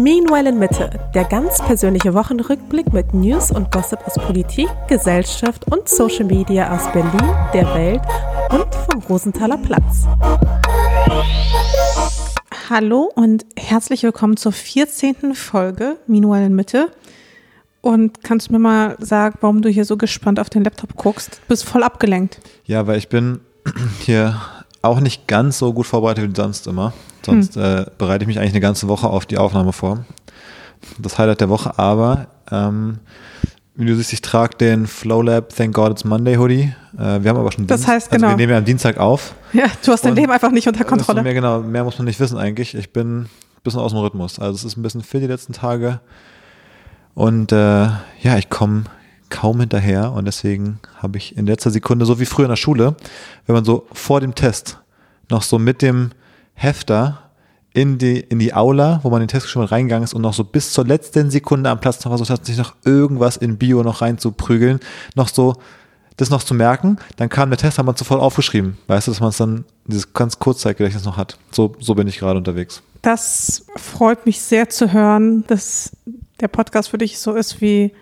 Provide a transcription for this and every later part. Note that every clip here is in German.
Meanwhile in Mitte, der ganz persönliche Wochenrückblick mit News und Gossip aus Politik, Gesellschaft und Social Media aus Berlin, der Welt und vom Rosenthaler Platz. Hallo und herzlich willkommen zur 14. Folge Meanwhile in Mitte. Und kannst du mir mal sagen, warum du hier so gespannt auf den Laptop guckst? Du bist voll abgelenkt. Ja, weil ich bin hier auch nicht ganz so gut vorbereitet wie sonst immer. Sonst hm. äh, bereite ich mich eigentlich eine ganze Woche auf die Aufnahme vor. Das Highlight der Woche, aber ähm, wie du siehst, ich trage den Flowlab Thank God It's Monday Hoodie. Äh, wir haben aber schon Das Dienst, heißt, genau. Also wir nehmen ja am Dienstag auf. Ja, du hast dein Leben einfach nicht unter Kontrolle. Mehr, genau, mehr muss man nicht wissen eigentlich. Ich bin ein bisschen aus dem Rhythmus. Also es ist ein bisschen viel die letzten Tage. Und äh, ja, ich komme kaum hinterher und deswegen habe ich in letzter Sekunde, so wie früher in der Schule, wenn man so vor dem Test noch so mit dem Hefter in die, in die Aula, wo man den Test geschrieben hat, reingegangen ist und noch so bis zur letzten Sekunde am Platz noch versucht hat, sich noch irgendwas in Bio noch reinzuprügeln, noch so das noch zu merken, dann kam der Test, hat man sofort aufgeschrieben. Weißt du, dass man es dann dieses ganz Kurzzeitgedächtnis noch hat. So, so bin ich gerade unterwegs. Das freut mich sehr zu hören, dass der Podcast für dich so ist wie,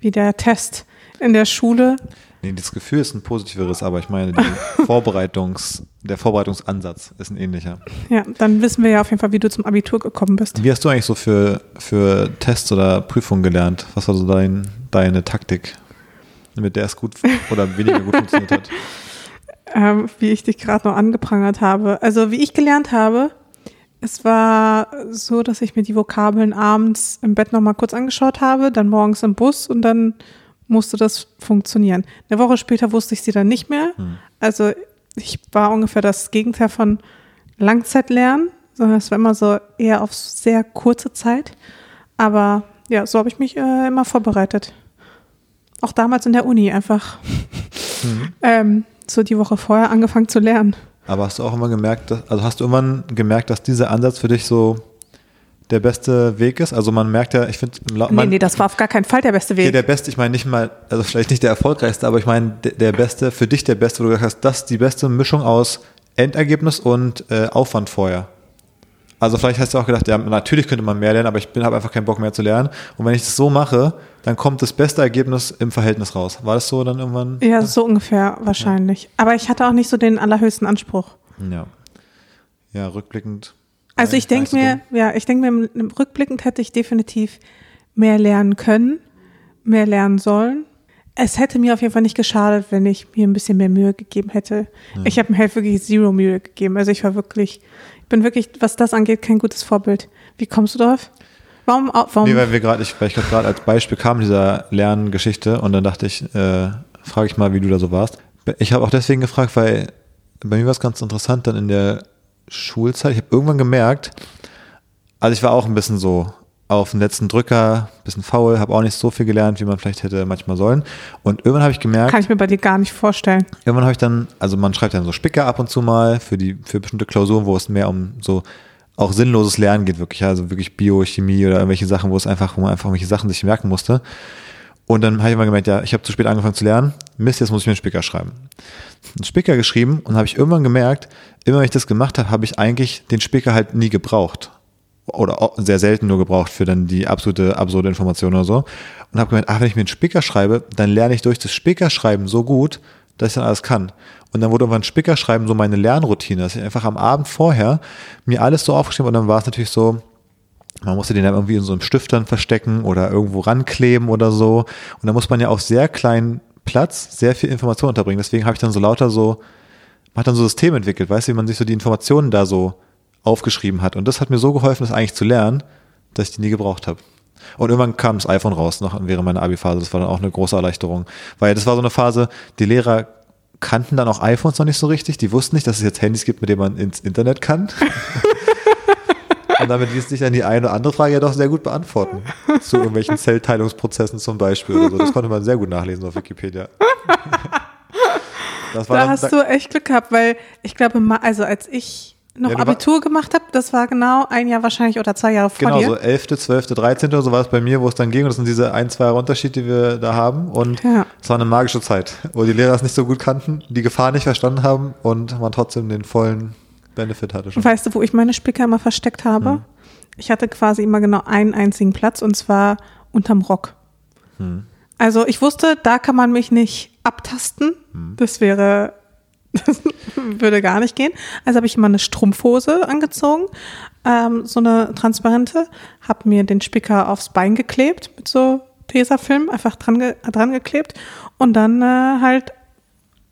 wie der Test in der Schule. Nee, das Gefühl ist ein positiveres, aber ich meine, die Vorbereitungs, der Vorbereitungsansatz ist ein ähnlicher. Ja, dann wissen wir ja auf jeden Fall, wie du zum Abitur gekommen bist. Wie hast du eigentlich so für, für Tests oder Prüfungen gelernt? Was war so dein, deine Taktik, mit der es gut oder weniger gut funktioniert hat? Ähm, wie ich dich gerade noch angeprangert habe. Also, wie ich gelernt habe, es war so, dass ich mir die Vokabeln abends im Bett nochmal kurz angeschaut habe, dann morgens im Bus und dann musste das funktionieren. Eine Woche später wusste ich sie dann nicht mehr. Hm. Also ich war ungefähr das Gegenteil von Langzeitlernen, sondern es war immer so eher auf sehr kurze Zeit. Aber ja, so habe ich mich äh, immer vorbereitet. Auch damals in der Uni einfach hm. ähm, so die Woche vorher angefangen zu lernen. Aber hast du auch immer gemerkt, dass, also hast du irgendwann gemerkt, dass dieser Ansatz für dich so der beste Weg ist. Also man merkt ja, ich finde. Nee, nee, das war auf gar keinen Fall der beste Weg. Okay, der beste, ich meine nicht mal, also vielleicht nicht der erfolgreichste, aber ich meine der, der beste, für dich der beste, wo du gesagt hast, das ist die beste Mischung aus Endergebnis und äh, Aufwand vorher. Also vielleicht hast du auch gedacht, ja, natürlich könnte man mehr lernen, aber ich habe einfach keinen Bock mehr zu lernen. Und wenn ich das so mache, dann kommt das beste Ergebnis im Verhältnis raus. War das so dann irgendwann? Ja, so ungefähr wahrscheinlich. Ja. Aber ich hatte auch nicht so den allerhöchsten Anspruch. Ja. Ja, rückblickend also ich denke mir, ja, ich denke mir, rückblickend hätte ich definitiv mehr lernen können, mehr lernen sollen. Es hätte mir auf jeden Fall nicht geschadet, wenn ich mir ein bisschen mehr Mühe gegeben hätte. Ja. Ich habe mir halt wirklich zero Mühe gegeben. Also ich war wirklich, ich bin wirklich, was das angeht, kein gutes Vorbild. Wie kommst du darauf? Warum? warum? Nee, weil wir gerade, ich, weil ich gerade als Beispiel kam dieser Lerngeschichte und dann dachte ich, äh, frage ich mal, wie du da so warst. Ich habe auch deswegen gefragt, weil bei mir war es ganz interessant, dann in der Schulzeit, ich habe irgendwann gemerkt, also ich war auch ein bisschen so auf den letzten Drücker, bisschen faul, habe auch nicht so viel gelernt, wie man vielleicht hätte manchmal sollen. Und irgendwann habe ich gemerkt. Kann ich mir bei dir gar nicht vorstellen. Irgendwann habe ich dann, also man schreibt dann so Spicker ab und zu mal für die, für bestimmte Klausuren, wo es mehr um so auch sinnloses Lernen geht, wirklich, also wirklich Biochemie oder irgendwelche Sachen, wo es einfach, wo man einfach irgendwelche Sachen sich merken musste. Und dann habe ich mal gemerkt, ja, ich habe zu spät angefangen zu lernen. Mist, jetzt muss ich mir einen Spicker schreiben. Einen Spicker geschrieben und habe ich irgendwann gemerkt, immer wenn ich das gemacht habe, habe ich eigentlich den Spicker halt nie gebraucht. Oder sehr selten nur gebraucht für dann die absolute, absurde Information oder so. Und habe gemerkt, ach, wenn ich mir einen Spicker schreibe, dann lerne ich durch das Spickerschreiben so gut, dass ich dann alles kann. Und dann wurde irgendwann Spickerschreiben so meine Lernroutine, dass ich einfach am Abend vorher mir alles so aufgeschrieben und dann war es natürlich so, man musste den dann irgendwie in so einem Stift dann verstecken oder irgendwo rankleben oder so. Und da muss man ja auf sehr kleinen Platz sehr viel Information unterbringen. Deswegen habe ich dann so lauter so, man hat dann so ein System entwickelt, weißt du, wie man sich so die Informationen da so aufgeschrieben hat. Und das hat mir so geholfen, das eigentlich zu lernen, dass ich die nie gebraucht habe. Und irgendwann kam das iPhone raus, noch während meiner Abi-Phase. Das war dann auch eine große Erleichterung. Weil das war so eine Phase, die Lehrer kannten dann auch iPhones noch nicht so richtig. Die wussten nicht, dass es jetzt Handys gibt, mit denen man ins Internet kann. Und damit ließ sich dann die eine oder andere Frage ja doch sehr gut beantworten. Zu irgendwelchen Zellteilungsprozessen zum Beispiel oder so. Das konnte man sehr gut nachlesen auf Wikipedia. da dann, hast du echt Glück gehabt, weil ich glaube, also als ich noch ja, Abitur gemacht habe, das war genau ein Jahr wahrscheinlich oder zwei Jahre vor genau, dir. Genau, so 11., 12., 13. oder so war es bei mir, wo es dann ging. Und das sind diese ein, zwei Jahre Unterschied, die wir da haben. Und ja. es war eine magische Zeit, wo die Lehrer es nicht so gut kannten, die Gefahr nicht verstanden haben und man trotzdem den vollen Benefit hatte schon. Weißt du, wo ich meine Spicker immer versteckt habe? Hm. ich hatte quasi immer genau einen einzigen Platz und zwar unterm Rock. Hm. Also ich wusste, da kann man mich nicht abtasten. Das wäre, das würde gar nicht gehen. Also habe ich immer eine Strumpfhose angezogen, ähm, so eine transparente, habe mir den Spicker aufs Bein geklebt mit so Tesafilm, einfach dran, ge dran geklebt und dann äh, halt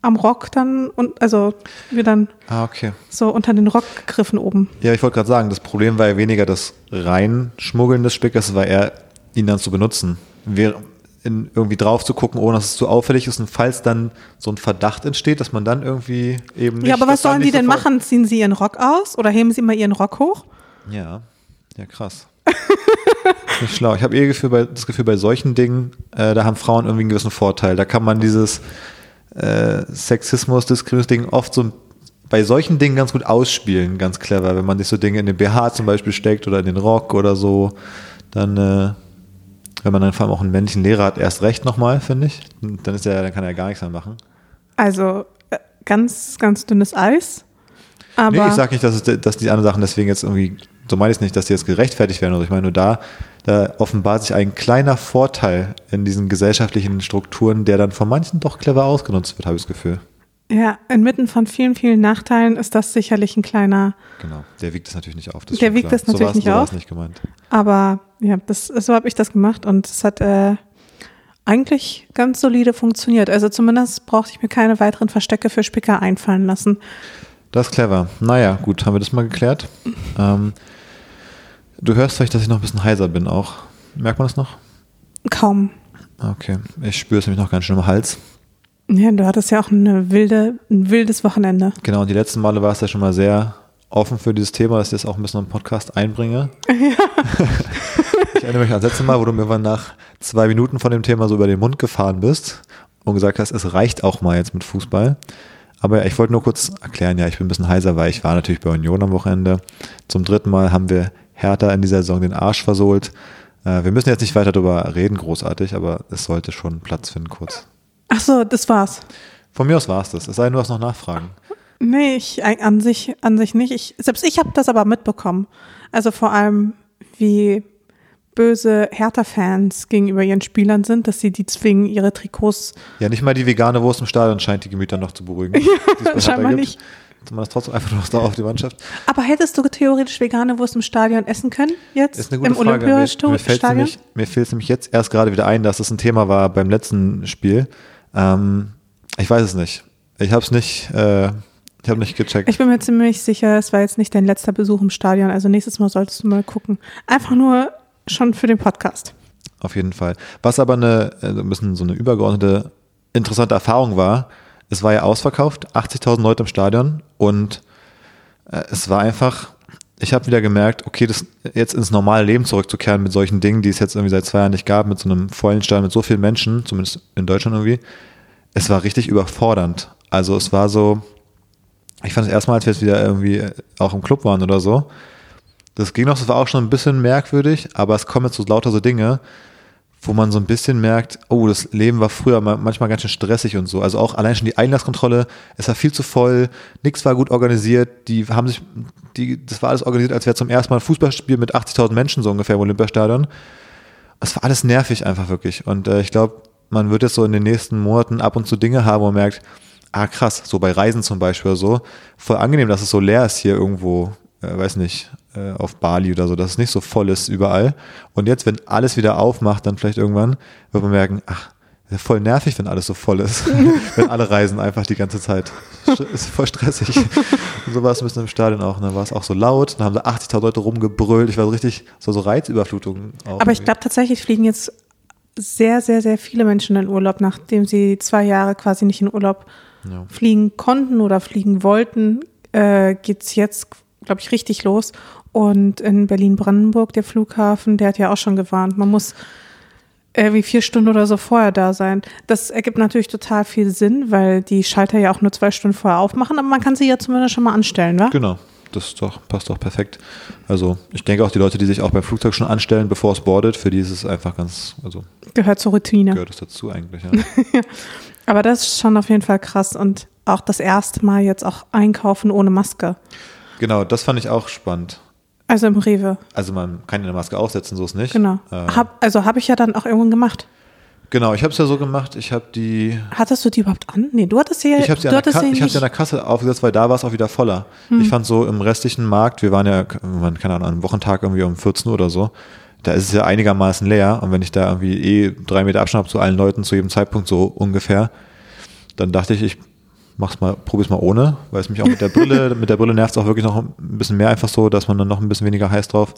am Rock dann und also wir dann Ah, okay. so unter den Rock gegriffen oben. Ja, ich wollte gerade sagen, das Problem war ja weniger das Reinschmuggeln des Spickers, es war eher, ihn dann zu benutzen. Wir, in, irgendwie drauf zu gucken, ohne dass es zu auffällig ist. Und falls dann so ein Verdacht entsteht, dass man dann irgendwie eben nicht. ja, aber was sollen die denn machen? Ziehen sie ihren Rock aus oder heben sie mal ihren Rock hoch? Ja, ja, krass. nicht schlau. Ich habe bei, das Gefühl, bei solchen Dingen, äh, da haben Frauen irgendwie einen gewissen Vorteil. Da kann man dieses äh, Sexismus, Diskriminierungsding oft so bei solchen Dingen ganz gut ausspielen, ganz clever. Wenn man sich so Dinge in den BH zum Beispiel steckt oder in den Rock oder so, dann, äh, wenn man dann vor allem auch einen männlichen Lehrer hat, erst recht nochmal, finde ich. Dann ist er, dann kann er ja gar nichts mehr machen. Also äh, ganz, ganz dünnes Eis. Aber Nee, ich sage nicht, dass, es, dass die anderen Sachen deswegen jetzt irgendwie, so meine ich es nicht, dass die jetzt gerechtfertigt werden. oder so. Ich meine nur da, da offenbart sich ein kleiner Vorteil in diesen gesellschaftlichen Strukturen, der dann von manchen doch clever ausgenutzt wird, habe ich das Gefühl. ja, inmitten von vielen, vielen Nachteilen ist das sicherlich ein kleiner, Genau. Der wiegt es natürlich nicht auf. Der wiegt das natürlich so nicht so auf. nicht gemeint. aber ja, das, so habe ich das gemacht und es hat äh, eigentlich ganz solide funktioniert. Also zumindest brauchte ich mir keine weiteren Verstecke für Spicker einfallen lassen. Das ist clever. Naja, gut, haben wir das mal geklärt. Ähm, du hörst vielleicht, dass ich noch ein bisschen heiser bin auch. Merkt man das noch? Kaum. Okay. Ich spüre es nämlich noch ganz schön im Hals. Ja, du hattest ja auch wilde, ein wildes Wochenende. Genau, und die letzten Male war es ja schon mal sehr offen für dieses Thema, dass ich das auch ein bisschen im Podcast einbringe. ich erinnere mich an das letzte Mal, wo du mir nach zwei Minuten von dem Thema so über den Mund gefahren bist und gesagt hast, es reicht auch mal jetzt mit Fußball. Aber ja, ich wollte nur kurz erklären, ja, ich bin ein bisschen heiser, weil ich war natürlich bei Union am Wochenende. Zum dritten Mal haben wir Hertha in dieser Saison den Arsch versohlt. Äh, wir müssen jetzt nicht weiter darüber reden, großartig, aber es sollte schon Platz finden kurz. Ach so, das war's. Von mir aus war es das. Es sei denn, du hast noch Nachfragen. Nee, ich an sich, an sich nicht. Ich, selbst ich habe das aber mitbekommen. Also vor allem, wie böse Hertha-Fans gegenüber ihren Spielern sind, dass sie die zwingen, ihre Trikots. Ja, nicht mal die vegane Wurst im Stadion scheint die Gemüter noch zu beruhigen. Hertha scheinbar gibt. Man ist trotzdem einfach noch da auf die Mannschaft. Aber hättest du theoretisch vegane Wurst im Stadion essen können jetzt Ist eine gute im Frage. Mir, mir fällt Olympiastadion? nämlich, mir fällt nämlich jetzt erst gerade wieder ein, dass das ein Thema war beim letzten Spiel. Ähm, ich weiß es nicht. Ich habe es nicht, äh, ich habe nicht gecheckt. Ich bin mir ziemlich sicher, es war jetzt nicht dein letzter Besuch im Stadion. Also nächstes Mal solltest du mal gucken. Einfach nur schon für den Podcast. Auf jeden Fall. Was aber eine, äh, ein bisschen so eine übergeordnete, interessante Erfahrung war, es war ja ausverkauft, 80.000 Leute im Stadion und äh, es war einfach, ich habe wieder gemerkt, okay, das jetzt ins normale Leben zurückzukehren mit solchen Dingen, die es jetzt irgendwie seit zwei Jahren nicht gab, mit so einem vollen Stadion, mit so vielen Menschen, zumindest in Deutschland irgendwie, es war richtig überfordernd. Also es war so, ich fand es erstmal, als wir jetzt wieder irgendwie äh, auch im Club waren oder so, das ging noch, das war auch schon ein bisschen merkwürdig, aber es kommen jetzt so lauter so Dinge, wo man so ein bisschen merkt, oh, das Leben war früher ma- manchmal ganz schön stressig und so. Also auch allein schon die Einlasskontrolle, es war viel zu voll, nichts war gut organisiert, die haben sich, die, das war alles organisiert, als wäre zum ersten Mal ein Fußballspiel mit 80.000 Menschen so ungefähr im Olympiastadion. Es war alles nervig einfach wirklich. Und äh, ich glaube, man wird jetzt so in den nächsten Monaten ab und zu Dinge haben, wo man merkt, ah krass, so bei Reisen zum Beispiel oder so, voll angenehm, dass es so leer ist hier irgendwo, äh, weiß nicht, äh, auf Bali oder so, dass es nicht so voll ist überall. Und jetzt, wenn alles wieder aufmacht, dann vielleicht irgendwann, wird man merken, ach, ist ja voll nervig, wenn alles so voll ist. wenn alle reisen einfach die ganze Zeit. St- Ist voll stressig. Und so war es ein bisschen im Stadion auch. Ne? War es auch so laut, dann haben da 80.000 Leute rumgebrüllt. Ich war so richtig, so, so Reizüberflutung auch. Aber ich irgendwie. glaube tatsächlich fliegen jetzt sehr, sehr, sehr viele Menschen in Urlaub, nachdem sie zwei Jahre quasi nicht in Urlaub Ja. fliegen konnten oder fliegen wollten, äh, geht's jetzt, glaube ich, richtig los. Und in Berlin-Brandenburg, der Flughafen, der hat ja auch schon gewarnt, man muss irgendwie vier Stunden oder so vorher da sein. Das ergibt natürlich total viel Sinn, weil die Schalter ja auch nur zwei Stunden vorher aufmachen, aber man kann sie ja zumindest schon mal anstellen, wa? Genau, das doch, passt doch perfekt. Also ich denke auch die Leute, die sich auch beim Flugzeug schon anstellen, bevor es boardet, für die ist es einfach ganz, also Gehört zur Routine. gehört es dazu eigentlich. Ja. Aber das ist schon auf jeden Fall krass und auch das erste Mal jetzt auch einkaufen ohne Maske. genau, das fand ich auch spannend. Also im Rewe. Also man kann ja eine Maske aufsetzen, so ist nicht. Genau. Äh, Hab, also habe ich ja dann auch irgendwann gemacht. genau, ich habe es ja so gemacht, ich habe die Hattest du die überhaupt an? Nee, du hattest sie ja, Ich habe sie, an der Ka- ich hab sie an der Kasse aufgesetzt, weil da war es auch wieder voller. Ich fand so im restlichen Markt, wir waren ja, waren, keine Ahnung, am Wochentag irgendwie um 14 Uhr oder so, da ist es ja einigermaßen leer und wenn ich da irgendwie eh drei Meter Abstand habe zu allen Leuten zu jedem Zeitpunkt so ungefähr, dann dachte ich, ich mach's mal, probier's mal ohne, weil es mich auch mit der Brille, mit der Brille nervt es auch wirklich noch ein bisschen mehr einfach so, dass man dann noch ein bisschen weniger heiß drauf.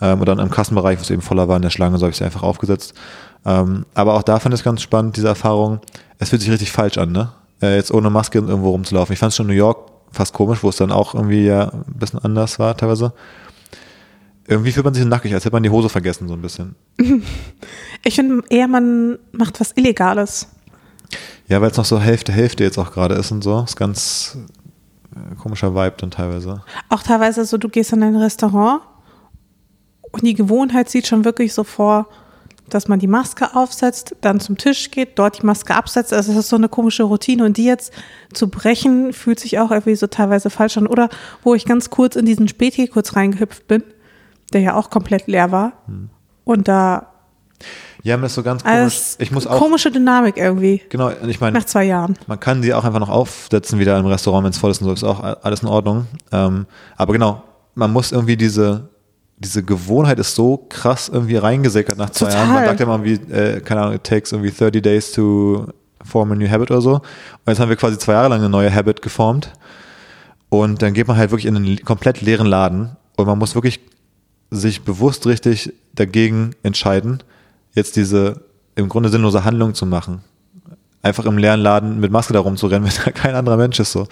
Ähm, und dann im Kassenbereich, wo es eben voller war in der Schlange, so habe ich sie einfach aufgesetzt. Ähm, aber auch da fand ich es ganz spannend, diese Erfahrung. Es fühlt sich richtig falsch an, ne? Äh, jetzt ohne Maske irgendwo rumzulaufen. Ich fand es schon in New York fast komisch, wo es dann auch irgendwie ja ein bisschen anders war teilweise. Irgendwie fühlt man sich nackig, als hätte man die Hose vergessen, so ein bisschen. Ich finde eher, man macht was Illegales. Ja, weil es noch so Hälfte, Hälfte jetzt auch gerade ist und so. Ist ganz äh, komischer Vibe dann teilweise. Auch teilweise so, du gehst in ein Restaurant und die Gewohnheit sieht schon wirklich so vor, dass man die Maske aufsetzt, dann zum Tisch geht, dort die Maske absetzt. Also das ist so eine komische Routine und die jetzt zu brechen, fühlt sich auch irgendwie so teilweise falsch an. Oder wo ich ganz kurz in diesen Späti kurz reingehüpft bin, der ja auch komplett leer war. Und da, Ja, mir ist so ganz komisch. als Ich muss auch, komische Dynamik irgendwie, genau, ich meine, nach zwei Jahren. Man kann die auch einfach noch aufsetzen wieder im Restaurant, wenn es voll ist und so, ist auch alles in Ordnung. Ähm, aber genau, man muss irgendwie diese, diese Gewohnheit ist so krass irgendwie reingesickert nach zwei Total. Jahren. Man sagt ja mal wie, äh, keine Ahnung, it takes irgendwie 30 days to form a new habit oder so. Und jetzt haben wir quasi zwei Jahre lang eine neue Habit geformt. Und dann geht man halt wirklich in einen komplett leeren Laden und man muss wirklich sich bewusst richtig dagegen entscheiden, jetzt diese im Grunde sinnlose Handlung zu machen einfach im leeren Laden mit Maske da rumzurennen, wenn da kein anderer Mensch ist. So.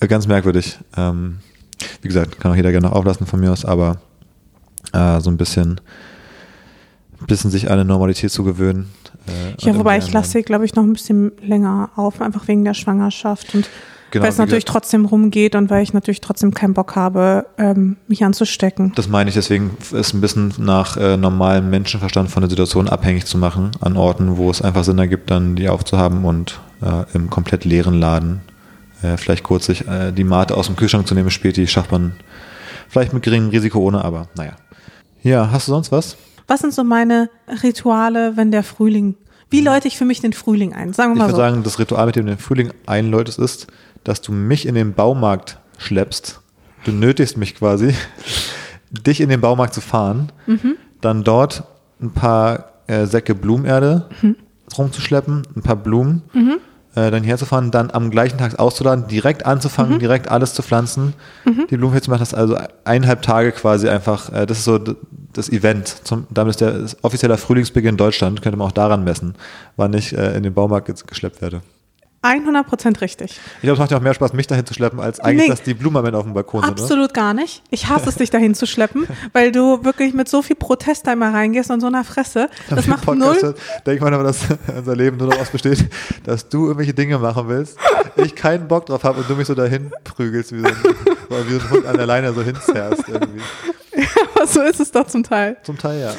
Ganz merkwürdig. Ähm, wie gesagt, kann auch jeder gerne noch auflassen von mir aus, aber äh, so ein bisschen, bisschen sich an eine Normalität zu gewöhnen. Äh, Ja, wobei ich lasse sie, glaube ich, noch ein bisschen länger auf, einfach wegen der Schwangerschaft und Genau, weil es natürlich gesagt- trotzdem rumgeht und weil ich natürlich trotzdem keinen Bock habe, ähm, mich anzustecken. Das meine ich, deswegen ist ein bisschen nach äh, normalem Menschenverstand von der Situation abhängig zu machen, an Orten, wo es einfach Sinn ergibt, dann die aufzuhaben und äh, im komplett leeren Laden äh, vielleicht kurz sich äh, die Mate aus dem Kühlschrank zu nehmen, Späti, schafft man vielleicht mit geringem Risiko ohne, aber naja. Ja, hast du sonst was? Was sind so meine Rituale, wenn der Frühling, wie läute ich für mich den Frühling ein? Sagen Ich wir mal würde so. sagen, das Ritual, mit dem du den Frühling einläutest, ist, dass du mich in den Baumarkt schleppst. Du nötigst mich quasi, dich in den Baumarkt zu fahren, Mhm. dann dort ein paar äh, Säcke Blumenerde Mhm. rumzuschleppen, ein paar Blumen, äh, dann herzufahren, dann am gleichen Tag auszuladen, direkt anzufangen, Mhm. direkt alles zu pflanzen, die Blumen hier zu machen. Das ist also eineinhalb Tage quasi einfach, äh, das ist so das Event. Zum, damit ist der offizieller Frühlingsbeginn in Deutschland, könnte man auch daran messen, wann ich äh, in den Baumarkt geschleppt werde. 100% richtig. Ich glaube, es macht ja auch mehr Spaß, mich dahin zu schleppen, als eigentlich, Nee. dass die Blumen auf dem Balkon sind. Absolut gar nicht. Ich hasse es, dich dahin zu schleppen, weil du wirklich mit so viel Protest da immer reingehst und so einer Fresse. Das macht null. Denke mal, dass unser Leben nur daraus besteht, dass du irgendwelche Dinge machen willst, ich keinen Bock drauf habe und du mich so dahin prügelst, wie so ein, wie so ein Hund an der Leine so hinzerrst irgendwie. Aber so ist es doch zum Teil. Zum Teil ja.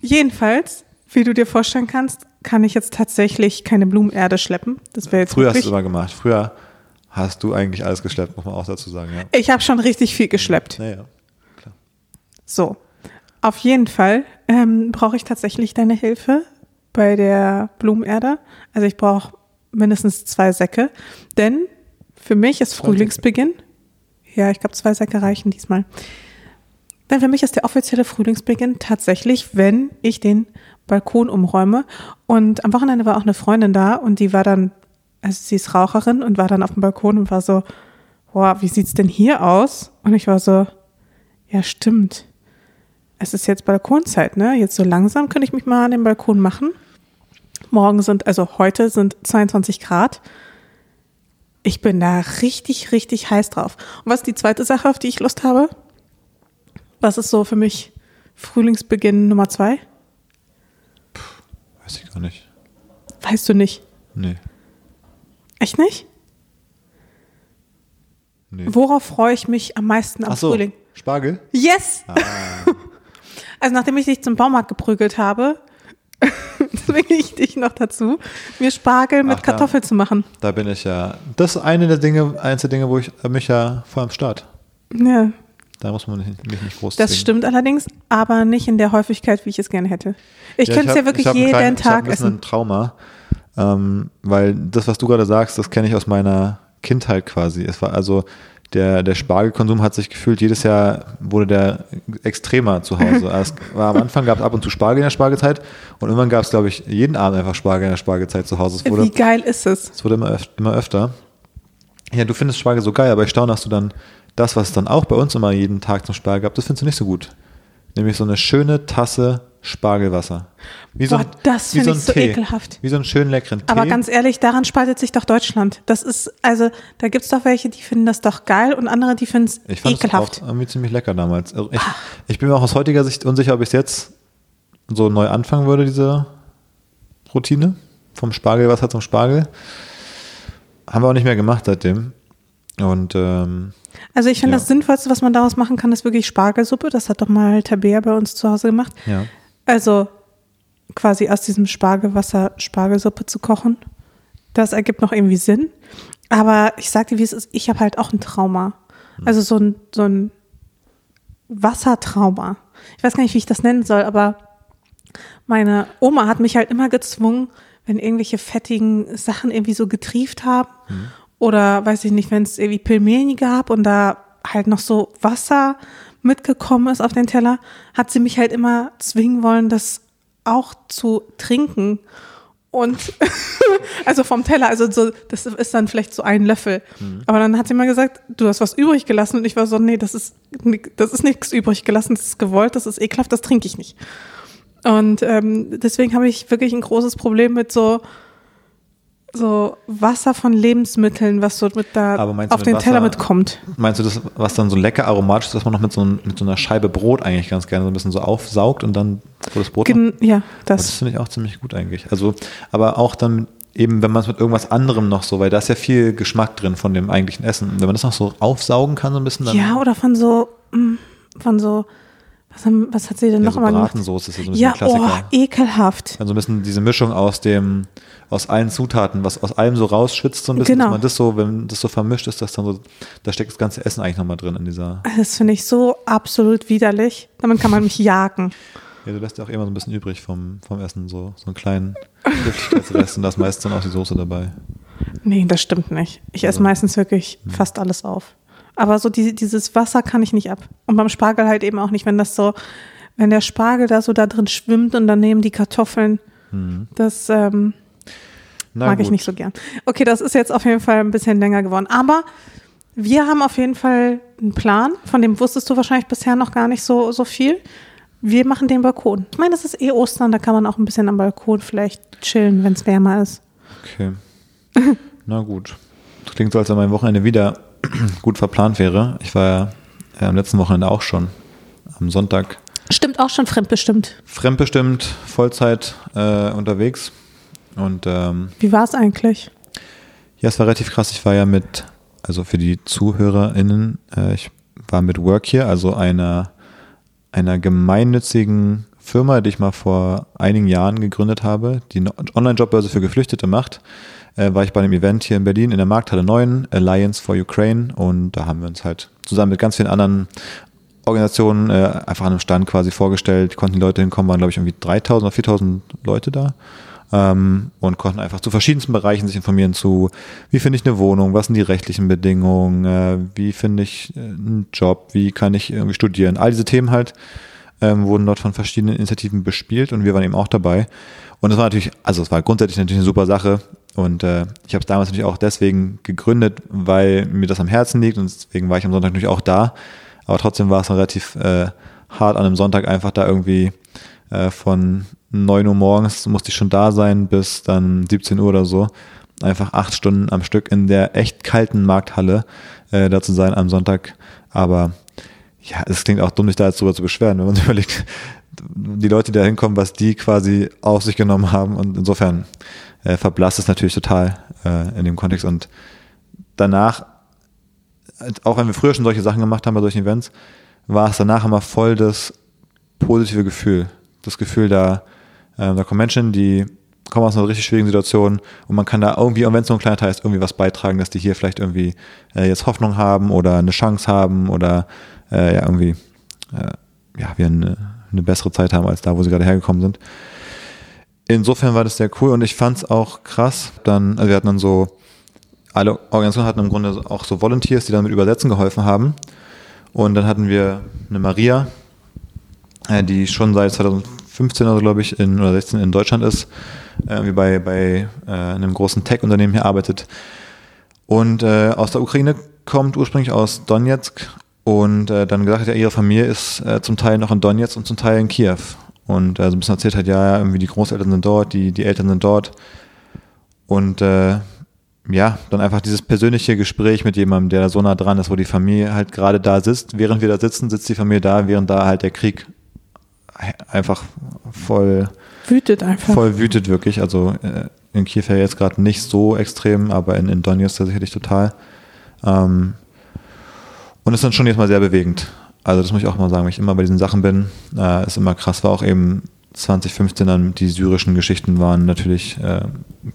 Jedenfalls, wie du dir vorstellen kannst, kann ich jetzt tatsächlich keine Blumenerde schleppen. Das wäre jetzt Früher hast du immer gemacht. Früher hast du eigentlich alles geschleppt, muss man auch dazu sagen, ja. Ich habe schon richtig viel geschleppt. Naja. So, auf jeden Fall ähm, brauche ich tatsächlich deine Hilfe bei der Blumenerde. Also ich brauche mindestens zwei Säcke, denn für mich ist Frühlingsbeginn. Ja, ich glaube, zwei Säcke reichen diesmal. Denn für mich ist der offizielle Frühlingsbeginn tatsächlich, wenn ich den Balkon umräume. Und am Wochenende war auch eine Freundin da und die war dann, also sie ist Raucherin und war dann auf dem Balkon und war so, boah, wie sieht's denn hier aus? Und ich war so, ja, stimmt. Es ist jetzt Balkonzeit, ne? Jetzt so langsam könnte ich mich mal an den Balkon machen. Morgen sind, also heute sind 22 Grad. Ich bin da richtig, richtig heiß drauf. Und was ist die zweite Sache, auf die ich Lust habe? Was ist so für mich Frühlingsbeginn Nummer zwei? Weiß ich gar nicht. Weißt du nicht. Nee. Echt nicht? nee. Worauf freue ich mich am meisten am Ach so, Frühling? Spargel? Yes! Ah. Also nachdem ich dich zum Baumarkt geprügelt habe, zwinge ich dich noch dazu, mir Spargel mit Ach, da- Kartoffel zu machen. Da bin ich ja. Das ist eine der Dinge, eins der Dinge, wo ich mich ja vor am Start. Ja, Da muss man nicht, mich nicht groß Das zwingen. stimmt allerdings, aber nicht in der Häufigkeit, wie ich es gerne hätte. Ich könnte es ja wirklich jeden kleinen- Tag ein bisschen essen. ein Trauma, ähm, weil das, was du gerade sagst, das kenne ich aus meiner Kindheit quasi. Es war also der, der Spargelkonsum hat sich gefühlt, jedes Jahr wurde der extremer zu Hause. Also war, am Anfang gab es ab und zu Spargel in der Spargelzeit und irgendwann gab es, glaube ich, jeden Abend einfach Spargel in der Spargelzeit zu Hause. Wurde, Wie geil ist es? es wurde immer, öf immer öfter. Ja, du findest Spargel so geil, aber ich staune, dass du dann das, was es dann auch bei uns immer jeden Tag zum Spargel gab, das findest du nicht so gut. Nämlich so eine schöne Tasse Spargelwasser. Wie Boah, das wie find ich ein so Tee. ekelhaft. Wie so einen schönen leckeren Tee. Aber ganz ehrlich, daran spaltet sich doch Deutschland. Das ist, also, da gibt es doch welche, die finden das doch geil und andere, die finden ich es fand es ekelhaft. auch irgendwie ziemlich lecker damals. Also ich, ich bin mir auch aus heutiger Sicht unsicher, ob ich es jetzt so neu anfangen würde, diese Routine. Vom Spargelwasser zum Spargel. Haben wir auch nicht mehr gemacht seitdem. Und ähm, Also ich finde, Ja. das Sinnvollste, was man daraus machen kann, ist wirklich Spargelsuppe. Das hat doch mal Tabea bei uns zu Hause gemacht. ja. Also quasi aus diesem Spargelwasser Spargelsuppe zu kochen. Das ergibt noch irgendwie Sinn. Aber ich sag dir, wie es ist, ich habe halt auch ein Trauma. Also so ein, so ein Wassertrauma. Ich weiß gar nicht, wie ich das nennen soll, aber meine Oma hat mich halt immer gezwungen, wenn irgendwelche fettigen Sachen irgendwie so getrieft haben oder weiß ich nicht, wenn es irgendwie Pilmeni gab und da halt noch so Wasser mitgekommen ist auf den Teller, hat sie mich halt immer zwingen wollen, das auch zu trinken. Und also vom Teller, also so, das ist dann vielleicht so ein Löffel. Aber dann hat sie mal gesagt, du hast was übrig gelassen und ich war so, nee, das ist, das ist nichts übrig gelassen, das ist gewollt, das ist ekelhaft, das trinke ich nicht. Und ähm, deswegen habe ich wirklich ein großes Problem mit so, so Wasser von Lebensmitteln, was so mit da auf den Teller Wasser- mitkommt. Meinst du das, was dann so lecker aromatisch ist, was man noch mit so, ein- mit so einer Scheibe Brot eigentlich ganz gerne so ein bisschen so aufsaugt und dann wo das Brot Gen ja, Das das. finde ich auch ziemlich gut eigentlich. Also, aber auch dann eben, wenn man es mit irgendwas anderem noch so, weil da ist ja viel Geschmack drin von dem eigentlichen Essen. Wenn man das noch so aufsaugen kann, so ein bisschen, dann Ja, oder von so, mm, von so, was, haben, was hat sie denn ja, noch so immer gemacht? Bratensoße ist ja so ein bisschen Ja, Klassiker. oh, ekelhaft. Dann so ein bisschen diese Mischung aus dem, aus allen Zutaten, was aus allem so rausschwitzt, so ein bisschen, Genau. dass man das so, wenn das so vermischt ist, dass dann so, da steckt das ganze Essen eigentlich nochmal drin in dieser, Das finde ich so absolut widerlich. Damit kann man mich jagen. ja, du lässt ja auch immer so ein bisschen übrig vom, vom Essen, so, so einen kleinen Flüssigkeitsrest und da ist meist dann auch die Soße dabei. Nee, das stimmt nicht. Ich esse Also- meistens wirklich Hm. fast alles auf. Aber so die, dieses Wasser kann ich nicht ab. Und beim Spargel halt eben auch nicht, wenn das so, wenn der Spargel da so da drin schwimmt und daneben die Kartoffeln, das ähm, Hm. Na mag ich gut. nicht so gern. Okay, das ist jetzt auf jeden Fall ein bisschen länger geworden. Aber wir haben auf jeden Fall einen Plan, von dem wusstest du wahrscheinlich bisher noch gar nicht so, so viel. Wir machen den Balkon. Ich meine, das ist eh Ostern, da kann man auch ein bisschen am Balkon vielleicht chillen, wenn es wärmer ist. Okay. Na gut. Das klingt so, als wenn mein Wochenende wieder gut verplant wäre. Ich war ja äh, am letzten Wochenende auch schon am Sonntag Stimmt auch schon fremdbestimmt. fremdbestimmt Vollzeit äh, unterwegs. Und ähm, Wie war es eigentlich? ja, es war relativ krass. Ich war ja mit, also für die ZuhörerInnen, äh, ich war mit Work hier, also einer, einer gemeinnützigen Firma, die ich mal vor einigen Jahren gegründet habe, die eine Online-Jobbörse für Geflüchtete macht, äh, war ich bei einem Event hier in Berlin in der Markthalle 9, Alliance for Ukraine. Und da haben wir uns halt zusammen mit ganz vielen anderen Organisationen äh, einfach an einem Stand quasi vorgestellt, konnten die Leute hinkommen, waren glaube ich irgendwie 3000 oder 4000 Leute da ähm, und konnten einfach zu verschiedensten Bereichen sich informieren zu, wie finde ich eine Wohnung, was sind die rechtlichen Bedingungen, äh, wie finde ich äh, einen Job, wie kann ich irgendwie studieren. All diese Themen halt ähm, wurden dort von verschiedenen Initiativen bespielt und wir waren eben auch dabei. Und es war natürlich, also es war grundsätzlich natürlich eine super Sache. Und äh, ich habe es damals natürlich auch deswegen gegründet, weil mir das am Herzen liegt und deswegen war ich am Sonntag natürlich auch da. Aber trotzdem war es relativ äh, hart an einem Sonntag einfach da irgendwie äh, von 9 Uhr morgens musste ich schon da sein bis dann 17 Uhr oder so. Einfach acht Stunden am Stück in der echt kalten Markthalle äh, da zu sein am Sonntag. Aber ja, es klingt auch dumm, sich da jetzt drüber zu beschweren, wenn man sich überlegt, die Leute, die da hinkommen, was die quasi auf sich genommen haben. Und insofern äh, verblasst es natürlich total äh, in dem Kontext. Und danach, auch wenn wir früher schon solche Sachen gemacht haben bei solchen Events, war es danach immer voll das positive Gefühl. Das Gefühl, da, da kommen Menschen, die kommen aus einer richtig schwierigen Situation und man kann da irgendwie, auch wenn es nur ein kleiner Teil ist, irgendwie was beitragen, dass die hier vielleicht irgendwie äh, jetzt Hoffnung haben oder eine Chance haben oder äh, ja irgendwie äh, ja, wir eine, eine bessere Zeit haben als da, wo sie gerade hergekommen sind. Insofern war das sehr cool und ich fand es auch krass. Dann, also wir hatten dann so, alle Organisationen hatten im Grunde auch so Volunteers, die dann mit Übersetzen geholfen haben. Und dann hatten wir eine Maria, äh, die schon seit 2015 oder glaube ich in, oder 16 in Deutschland ist, äh, bei, bei äh, einem großen Tech-Unternehmen hier arbeitet. Und äh, aus der Ukraine kommt ursprünglich aus Donetsk und äh, dann gesagt hat, ja, ihre Familie ist äh, zum Teil noch in Donetsk und zum Teil in Kiew. Und äh, so ein bisschen erzählt hat, ja, irgendwie die Großeltern sind dort, die, die Eltern sind dort. Und äh, ja, dann einfach dieses persönliche Gespräch mit jemandem, der da so nah dran ist, wo die Familie halt gerade da sitzt. Während wir da sitzen, sitzt die Familie da, während da halt der Krieg einfach voll wütet einfach. Voll wütet wirklich. Also äh, in Kiew ja jetzt gerade nicht so extrem, aber in, in Donetsk sicherlich total. Ähm, und es ist dann schon jetzt mal sehr bewegend. Also das muss ich auch mal sagen, wenn ich immer bei diesen Sachen bin, äh, ist immer krass. War auch eben 2015 dann die syrischen Geschichten waren natürlich äh,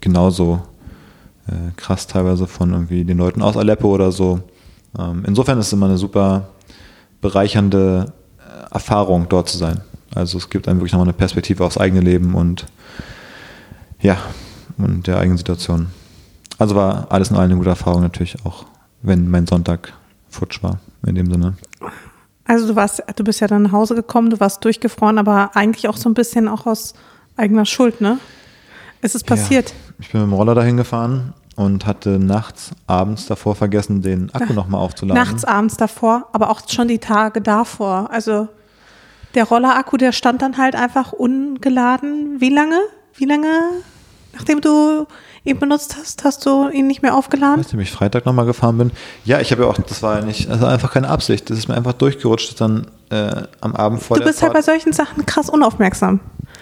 genauso äh, krass teilweise von irgendwie den Leuten aus Aleppo oder so. Ähm, insofern ist es immer eine super bereichernde äh, Erfahrung, dort zu sein. Also es gibt einem wirklich nochmal eine Perspektive aufs eigene Leben und ja, und der eigenen Situation. Also war alles in allem eine gute Erfahrung natürlich auch, wenn mein Sonntag futsch war, in dem Sinne. Also du warst, du bist ja dann nach Hause gekommen, du warst durchgefroren, aber eigentlich auch so ein bisschen auch aus eigener Schuld, ne? Es ist passiert. Ja, ich bin mit dem Roller dahin gefahren und hatte nachts, abends davor vergessen, den Akku nochmal aufzuladen. Nachts, abends davor, aber auch schon die Tage davor. Also der Rollerakku, der stand dann halt einfach ungeladen. Wie lange? Wie lange, nachdem du ihn benutzt hast, hast du ihn nicht mehr aufgeladen? Nachdem ich Freitag nochmal gefahren bin. Ja, ich habe ja auch, das war ja nicht, also einfach keine Absicht. Das ist mir einfach durchgerutscht dann äh, am Abend vor Du bist halt bei solchen Sachen krass unaufmerksam.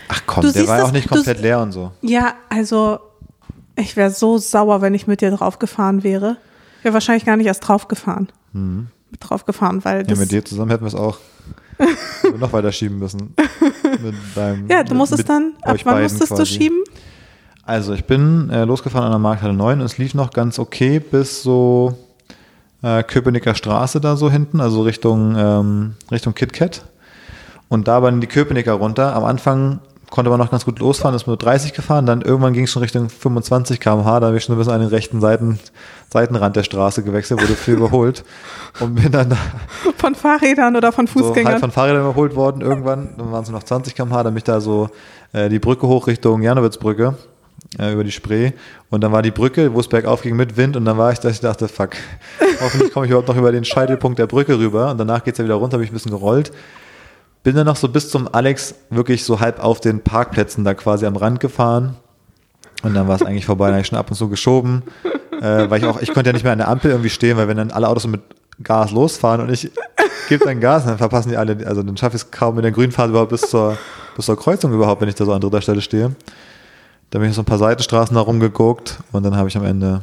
Ach komm, du der war ja auch nicht komplett leer und so. Ja, also ich wäre so sauer, wenn ich mit dir draufgefahren wäre. Ich wäre wahrscheinlich gar nicht erst draufgefahren. Mhm. Draufgefahren, weil Ja, mit dir zusammen hätten wir es auch noch weiter schieben müssen. Deinem, ja, du musstest dann, ab wann musstest quasi. du schieben? Also ich bin äh, losgefahren an der Markthalle 9 und es lief noch ganz okay bis so äh, Köpenicker Straße da so hinten, also Richtung, ähm, Richtung KitKat. Und da waren die Köpenicker runter. Am Anfang konnte man noch ganz gut losfahren, ist nur 30 gefahren, dann irgendwann ging es schon Richtung 25 km/h, da habe ich schon ein bisschen an den rechten Seiten, Seitenrand der Straße gewechselt, wurde viel überholt und bin dann von Fahrrädern oder von Fußgängern so halt von Fahrrädern überholt worden irgendwann, dann waren es noch 20 km/h, dann bin ich da so äh, die Brücke hoch Richtung Janowitzbrücke äh, über die Spree und dann war die Brücke, wo es bergauf ging mit Wind und dann war ich, dass ich dachte, fuck, hoffentlich komme ich überhaupt noch über den Scheitelpunkt der Brücke rüber und danach geht es ja wieder runter, habe ich ein bisschen gerollt bin dann noch so bis zum Alex wirklich so halb auf den Parkplätzen da quasi am Rand gefahren. Und dann war es eigentlich vorbei, dann habe ich schon ab und zu geschoben. Äh, weil ich auch, ich konnte ja nicht mehr an der Ampel irgendwie stehen, weil wenn dann alle Autos mit Gas losfahren und ich gebe dann Gas, dann verpassen die alle, also dann schaffe ich es kaum mit der Grünphase überhaupt bis zur, bis zur Kreuzung überhaupt, wenn ich da so an dritter Stelle stehe. Dann bin ich so ein paar Seitenstraßen da rumgeguckt und dann habe ich am Ende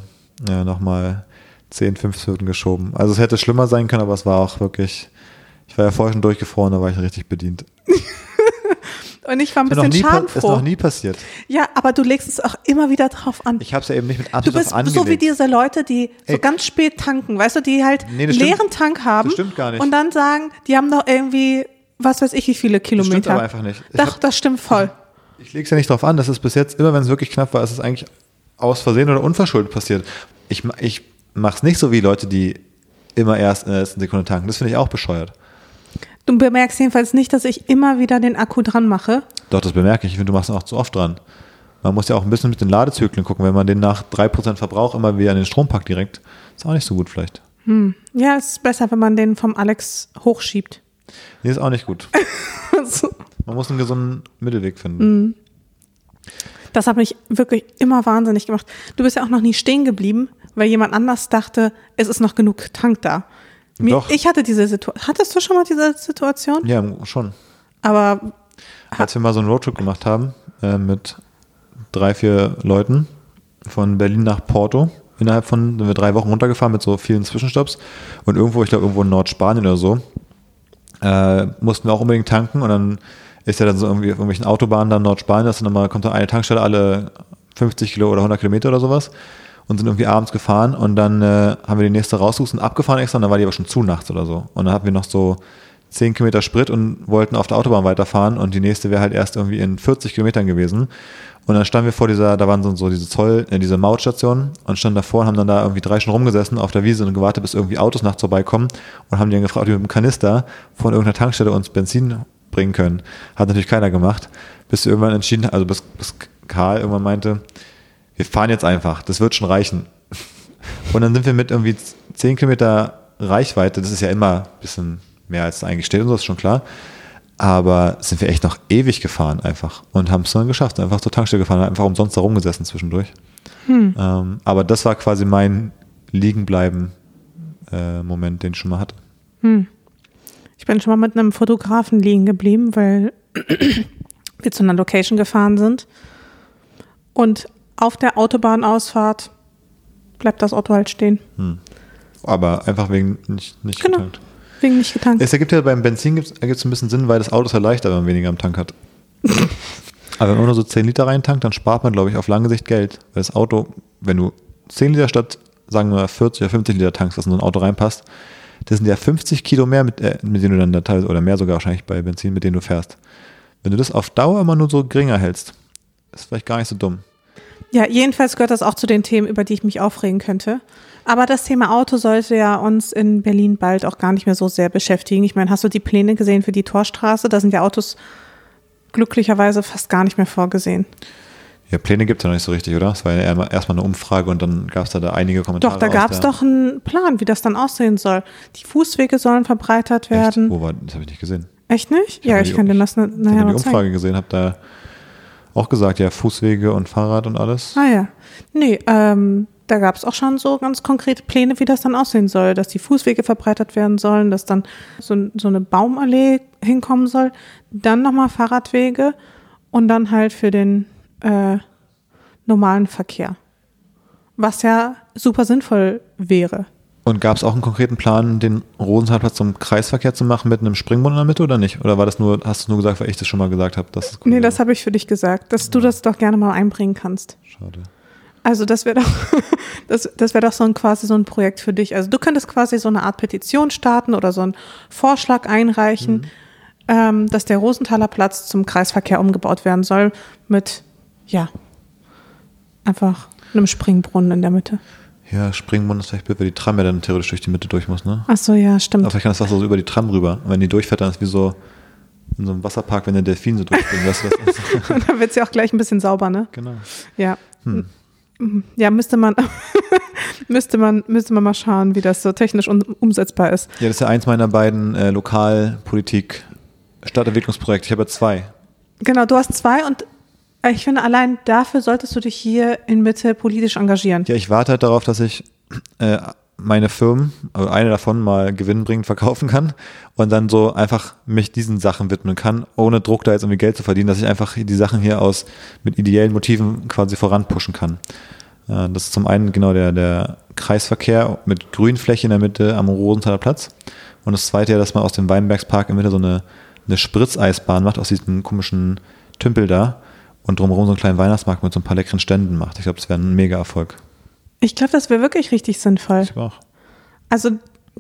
ja, nochmal 10, 15 Minuten geschoben. Also es hätte schlimmer sein können, aber es war auch wirklich, ich war ja vorher schon durchgefroren, da war ich richtig bedient. Und ich war ein bisschen schadenfroh. Ist noch nie passiert. Ja, aber du legst es auch immer wieder drauf an. Ich habe es ja eben nicht mit Absicht Du bist so wie diese Leute, die so Ey. ganz spät tanken, weißt du, die halt nee, leeren stimmt. Tank haben. Das stimmt gar nicht. Und dann sagen, die haben doch irgendwie, was weiß ich, wie viele Kilometer. Das stimmt aber einfach nicht. Ich Doch, hab, das stimmt voll. Ich, lege es ja nicht drauf an, dass es bis jetzt, immer wenn es wirklich knapp war, ist es eigentlich aus Versehen oder unverschuldet passiert. Ich, ich mache es nicht so wie Leute, die immer erst in der ersten Sekunde tanken. Das finde ich auch bescheuert. Du bemerkst jedenfalls nicht, dass ich immer wieder den Akku dran mache. Doch, das bemerke ich. Ich finde, du machst ihn auch zu oft dran. Man muss ja auch ein bisschen mit den Ladezyklen gucken. Wenn man den nach 3% Verbrauch immer wieder an den Strom packt direkt, ist auch nicht so gut vielleicht. Hm. Ja, es ist besser, wenn man den vom Alex hochschiebt. Nee, ist auch nicht gut. so. Man muss einen gesunden Mittelweg finden. Mhm. Das hat mich wirklich immer wahnsinnig gemacht. Du bist ja auch noch nie stehen geblieben, weil jemand anders dachte, es ist noch genug Tank da. Doch. Ich hatte diese Situation. Hattest du schon mal diese Situation? Ja, schon. Aber. Als wir mal so einen Roadtrip gemacht haben äh, mit drei, vier Leuten von Berlin nach Porto, innerhalb von, sind wir drei Wochen runtergefahren mit so vielen Zwischenstopps und irgendwo, ich glaube irgendwo in Nordspanien oder so, äh, mussten wir auch unbedingt tanken und dann ist ja dann so irgendwie auf irgendwelchen Autobahnen dann Nordspanien, dass dann mal kommt dann eine Tankstelle alle 50 Kilo oder 100 Kilometer oder sowas und sind irgendwie abends gefahren und dann äh, haben wir die nächste rausgesucht und abgefahren extra und dann war die aber schon zu nachts oder so. Und dann hatten wir noch so 10 Kilometer Sprit und wollten auf der Autobahn weiterfahren und die nächste wäre halt erst irgendwie in 40 Kilometern gewesen. Und dann standen wir vor dieser, da waren so, so diese Zoll, äh, diese Mautstation und standen davor und haben dann da irgendwie drei Stunden rumgesessen auf der Wiese und gewartet, bis irgendwie Autos nachts vorbeikommen und haben die dann gefragt, ob wir mit einem Kanister von irgendeiner Tankstelle uns Benzin bringen können. Hat natürlich keiner gemacht, bis wir irgendwann entschieden, also bis, bis Karl irgendwann meinte, wir fahren jetzt einfach, das wird schon reichen. Und dann sind wir mit irgendwie 10 Kilometer Reichweite, das ist ja immer ein bisschen mehr als eigentlich steht und so, ist schon klar. Aber sind wir echt noch ewig gefahren einfach und haben es dann geschafft, einfach zur Tankstelle gefahren, einfach umsonst da rumgesessen zwischendurch. Hm. Ähm, aber das war quasi mein Liegenbleiben-Moment, äh, den ich schon mal hatte. Hm. Ich bin schon mal mit einem Fotografen liegen geblieben, weil wir zu einer Location gefahren sind. Und auf der Autobahnausfahart bleibt das Auto halt stehen. Hm. Aber einfach wegen nicht, nicht genau. getankt. Wegen nicht getankt. Es ergibt ja beim Benzin gibt's, ergibt ein bisschen Sinn, weil das Auto ist ja leichter, wenn man weniger am Tank hat. Aber wenn man nur so 10 Liter reintankt, dann spart man, glaube ich, auf lange Sicht Geld. Weil das Auto, wenn du 10 Liter statt, sagen wir 40 oder 50 Liter tankst, was in so ein Auto reinpasst, das sind ja 50 Kilo mehr, mit, äh, mit denen du dann da teilst, oder mehr sogar wahrscheinlich bei Benzin, mit denen du fährst. Wenn du das auf Dauer immer nur so geringer hältst, ist vielleicht gar nicht so dumm. Ja, jedenfalls gehört das auch zu den Themen, über die ich mich aufregen könnte. Aber das Thema Auto sollte ja uns in Berlin bald auch gar nicht mehr so sehr beschäftigen. Ich meine, hast du die Pläne gesehen für die Torstraße? Da sind ja Autos glücklicherweise fast gar nicht mehr vorgesehen. Ja, Pläne gibt es ja noch nicht so richtig, oder? Es war ja erstmal eine Umfrage und dann gab es da, da einige Kommentare. Doch, da gab es doch einen Plan, wie das dann aussehen soll. Die Fußwege sollen verbreitert werden. Echt? Wo war das? habe ich nicht gesehen. Echt nicht? Ich ja, ich kann dir das nachher Ich habe die Umfrage zeigen. gesehen, habe da auch gesagt, ja, Fußwege und Fahrrad und alles. Ah ja. Nee, ähm, da gab es auch schon so ganz konkrete Pläne, wie das dann aussehen soll, dass die Fußwege verbreitert werden sollen, dass dann so, so eine Baumallee hinkommen soll, dann nochmal Fahrradwege und dann halt für den äh, normalen Verkehr. Was ja super sinnvoll wäre. Und gab es auch einen konkreten Plan, den Rosenthal zum Kreisverkehr zu machen mit einem Springbrunnen in der Mitte oder nicht? Oder war das nur, hast du nur gesagt, weil ich das schon mal gesagt habe? Dass das cool nee, das habe ich für dich gesagt, dass ja. du das doch gerne mal einbringen kannst. Schade. Also das wäre doch, das, das wäre doch so ein quasi so ein Projekt für dich. Also du könntest quasi so eine Art Petition starten oder so einen Vorschlag einreichen, mhm. ähm, dass der Rosenthaler Platz zum Kreisverkehr umgebaut werden soll mit, ja, einfach einem Springbrunnen in der Mitte. Ja, Springbrunnen ist vielleicht blöd, weil die Tram ja dann theoretisch durch die Mitte durch muss, ne? Ach so, ja, stimmt. Aber vielleicht kann das auch so über die Tram rüber. Und wenn die durchfährt, dann ist es wie so in so einem Wasserpark, wenn der Delfin so durchspringt. weißt du, Und dann wird es ja auch gleich ein bisschen sauber, ne? Genau. Ja. Hm. Ja, müsste man, müsste man, müsste man mal schauen, wie das so technisch um, umsetzbar ist. Ja, das ist ja eins meiner beiden äh, Lokalpolitik Stadtentwicklungsprojekte. Ich habe ja zwei. Genau, du hast zwei und ich finde, allein dafür solltest du dich hier in Mitte politisch engagieren. Ja, ich warte halt darauf, dass ich äh, meine Firmen, also eine davon mal gewinnbringend verkaufen kann und dann so einfach mich diesen Sachen widmen kann, ohne Druck da jetzt irgendwie Geld zu verdienen, dass ich einfach die Sachen hier aus mit ideellen Motiven quasi voranpushen kann. Äh, das ist zum einen genau der, der Kreisverkehr mit Grünfläche in der Mitte am Rosenthaler Platz. Und das zweite ja, dass man aus dem Weinbergspark in Mitte so eine, eine Spritzeisbahn macht, aus diesem komischen Tümpel da und drumherum so einen kleinen Weihnachtsmarkt mit so ein paar leckeren Ständen macht. Ich glaube, das wäre ein mega Erfolg. Ich glaube, das wäre wirklich richtig sinnvoll. Ich auch. Also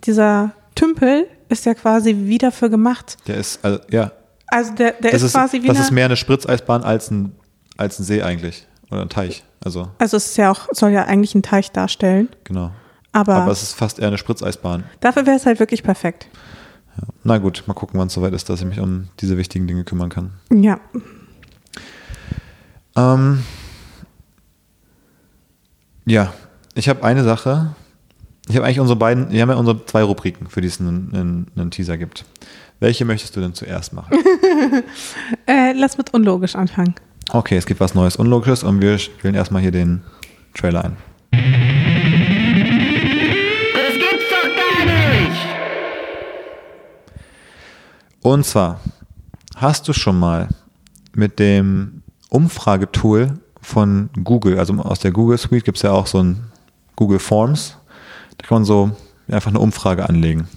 dieser Tümpel ist ja quasi wie dafür gemacht. Der ist, also, ja. Also der, der ist, ist, quasi wie Das ist mehr eine Spritzeisbahn als ein, als ein See eigentlich. Oder ein Teich. Also, also es ist ja auch, soll ja eigentlich ein Teich darstellen. Genau. Aber, Aber es ist fast eher eine Spritzeisbahn. Dafür wäre es halt wirklich perfekt. Ja. Na gut, mal gucken, wann es soweit ist, dass ich mich um diese wichtigen Dinge kümmern kann. Ja. Ähm, ja, ich habe eine Sache. Ich habe eigentlich unsere beiden, wir haben ja unsere zwei Rubriken, für die es einen, einen, einen Teaser gibt. Welche möchtest du denn zuerst machen? äh, lass mit unlogisch anfangen. Okay, es gibt was Neues, Unlogisches und wir spielen erstmal hier den Trailer ein. Das gibt's doch gar nicht! Und zwar, hast du schon mal mit dem Umfragetool von Google, also aus der Google Suite gibt es ja auch so ein Google Forms. Da kann man so einfach eine Umfrage anlegen.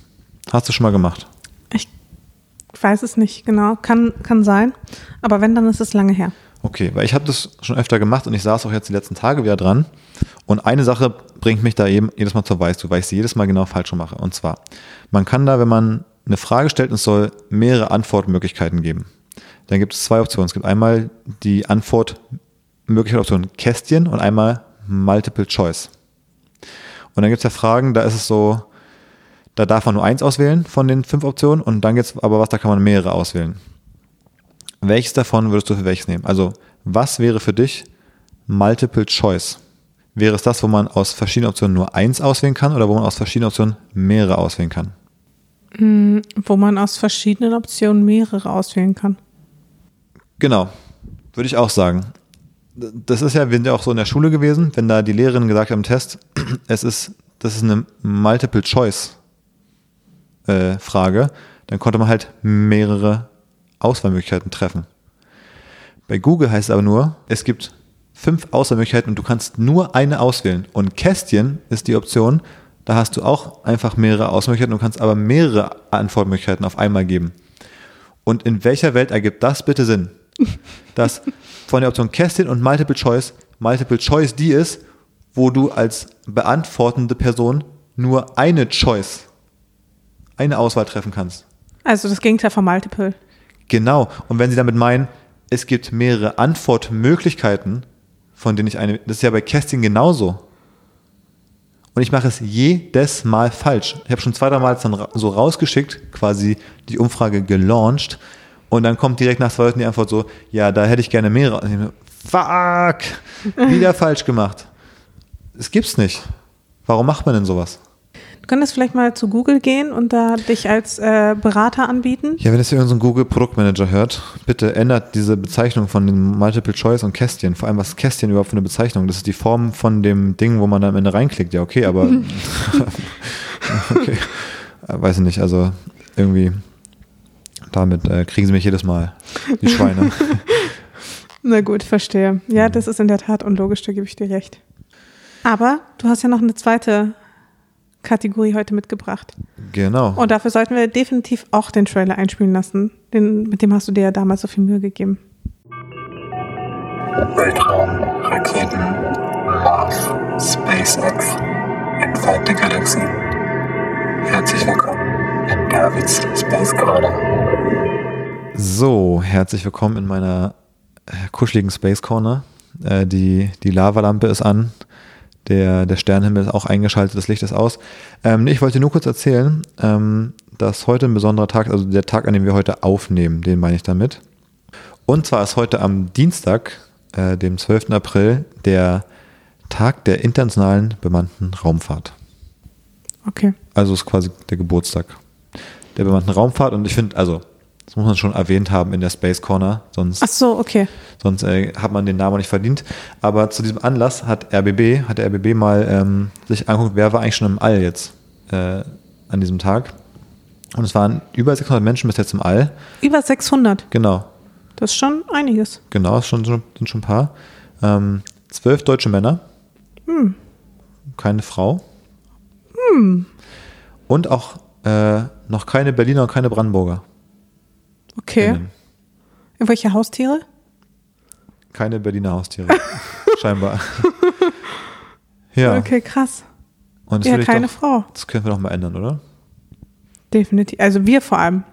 Hast du schon mal gemacht? Ich weiß es nicht genau. Kann, kann sein. Aber wenn, dann ist es lange her. Okay, weil ich habe das schon öfter gemacht und ich saß auch jetzt die letzten Tage wieder dran Und eine Sache bringt mich da eben jedes Mal zur Weißglut, weil ich sie jedes Mal genau falsch mache. Und zwar, man kann da, wenn man eine Frage stellt, es soll mehrere Antwortmöglichkeiten geben. Dann gibt es zwei Optionen. Es gibt einmal die Antwortmöglichkeit Kästchen und einmal Multiple Choice. Und dann gibt es ja Fragen, da ist es so, da darf man nur eins auswählen von den fünf Optionen und dann gibt es aber was, da kann man mehrere auswählen. Welches davon würdest du für welches nehmen? Also, was wäre für dich Multiple Choice? Wäre es das, wo man aus verschiedenen Optionen nur eins auswählen kann oder wo man aus verschiedenen Optionen mehrere auswählen kann? Hm, wo man aus verschiedenen Optionen mehrere auswählen kann. Genau, würde ich auch sagen. Das ist ja, wir sind ja auch so in der Schule gewesen, wenn da die Lehrerin gesagt hat im Test, es ist, das ist eine Multiple-Choice-Frage, äh, dann konnte man halt mehrere Auswahlmöglichkeiten treffen. Bei Google heißt es aber nur, es gibt fünf Auswahlmöglichkeiten und du kannst nur eine auswählen. Und Kästchen ist die Option, da hast du auch einfach mehrere Auswahlmöglichkeiten und kannst aber mehrere Antwortmöglichkeiten auf einmal geben. Und in welcher Welt ergibt das bitte Sinn? Dass von der Option Kästchen und Multiple Choice Multiple Choice die ist, wo du als beantwortende Person nur eine Choice, eine Auswahl treffen kannst. Also das Gegenteil von Multiple. Genau. Und wenn Sie damit meinen, es gibt mehrere Antwortmöglichkeiten, von denen ich eine, das ist ja bei Casting genauso. Und ich mache es jedes Mal falsch. Ich habe schon zwei, drei Mal dann so rausgeschickt, quasi die Umfrage gelauncht. Und dann kommt direkt nach zwei Leuten die Antwort so, ja, da hätte ich gerne mehrere. Fuck! Wieder falsch gemacht. Es gibt's nicht. Warum macht man denn sowas? könntest vielleicht mal zu Google gehen und da dich als äh, Berater anbieten. Ja, wenn es hier unseren Google Produktmanager hört, bitte ändert diese Bezeichnung von den Multiple Choice und Kästchen. Vor allem, was ist Kästchen überhaupt für eine Bezeichnung? Das ist die Form von dem Ding, wo man am Ende reinklickt. Ja, okay, aber okay. Weiß ich nicht, also irgendwie damit äh, kriegen sie mich jedes Mal, die Schweine. Na gut, verstehe. Ja, das ist in der Tat unlogisch, da gebe ich dir recht. Aber du hast ja noch eine zweite Kategorie heute mitgebracht. Genau. Und dafür sollten wir definitiv auch den Trailer einspielen lassen. Den, mit dem hast du dir ja damals so viel Mühe gegeben. Weltraum, Raketen, Mars, SpaceX, entfernte Galaxien. Herzlich willkommen Davids Space Corner. So, herzlich willkommen in meiner äh, kuscheligen Space Corner. Äh, die, die Lavalampe ist an der, der Sternenhimmel ist auch eingeschaltet, das Licht ist aus. Ähm, ich wollte nur kurz erzählen, ähm, dass heute ein besonderer Tag, also der Tag, an dem wir heute aufnehmen, den meine ich damit. Und zwar ist heute am Dienstag, äh, dem 12. April, der Tag der internationalen bemannten Raumfahrt. Okay. Also ist quasi der Geburtstag der bemannten Raumfahrt und ich finde, also das muss man schon erwähnt haben in der Space Corner, sonst, Ach so, okay. sonst äh, hat man den Namen nicht verdient. Aber zu diesem Anlass hat RBB, hat der RBB mal ähm, sich angeguckt, wer war eigentlich schon im All jetzt äh, an diesem Tag. Und es waren über 600 Menschen bis jetzt im All. Über 600? Genau. Das ist schon einiges. Genau, das schon, sind schon ein paar. Ähm, zwölf deutsche Männer. Hm. Keine Frau. Hm. Und auch äh, noch keine Berliner und keine Brandenburger. Okay. Innen. Irgendwelche Haustiere? Keine Berliner Haustiere. Scheinbar. ja. Okay, krass. Und ja, keine doch, Frau. Das können wir doch mal ändern, oder? Definitiv. Also wir vor allem.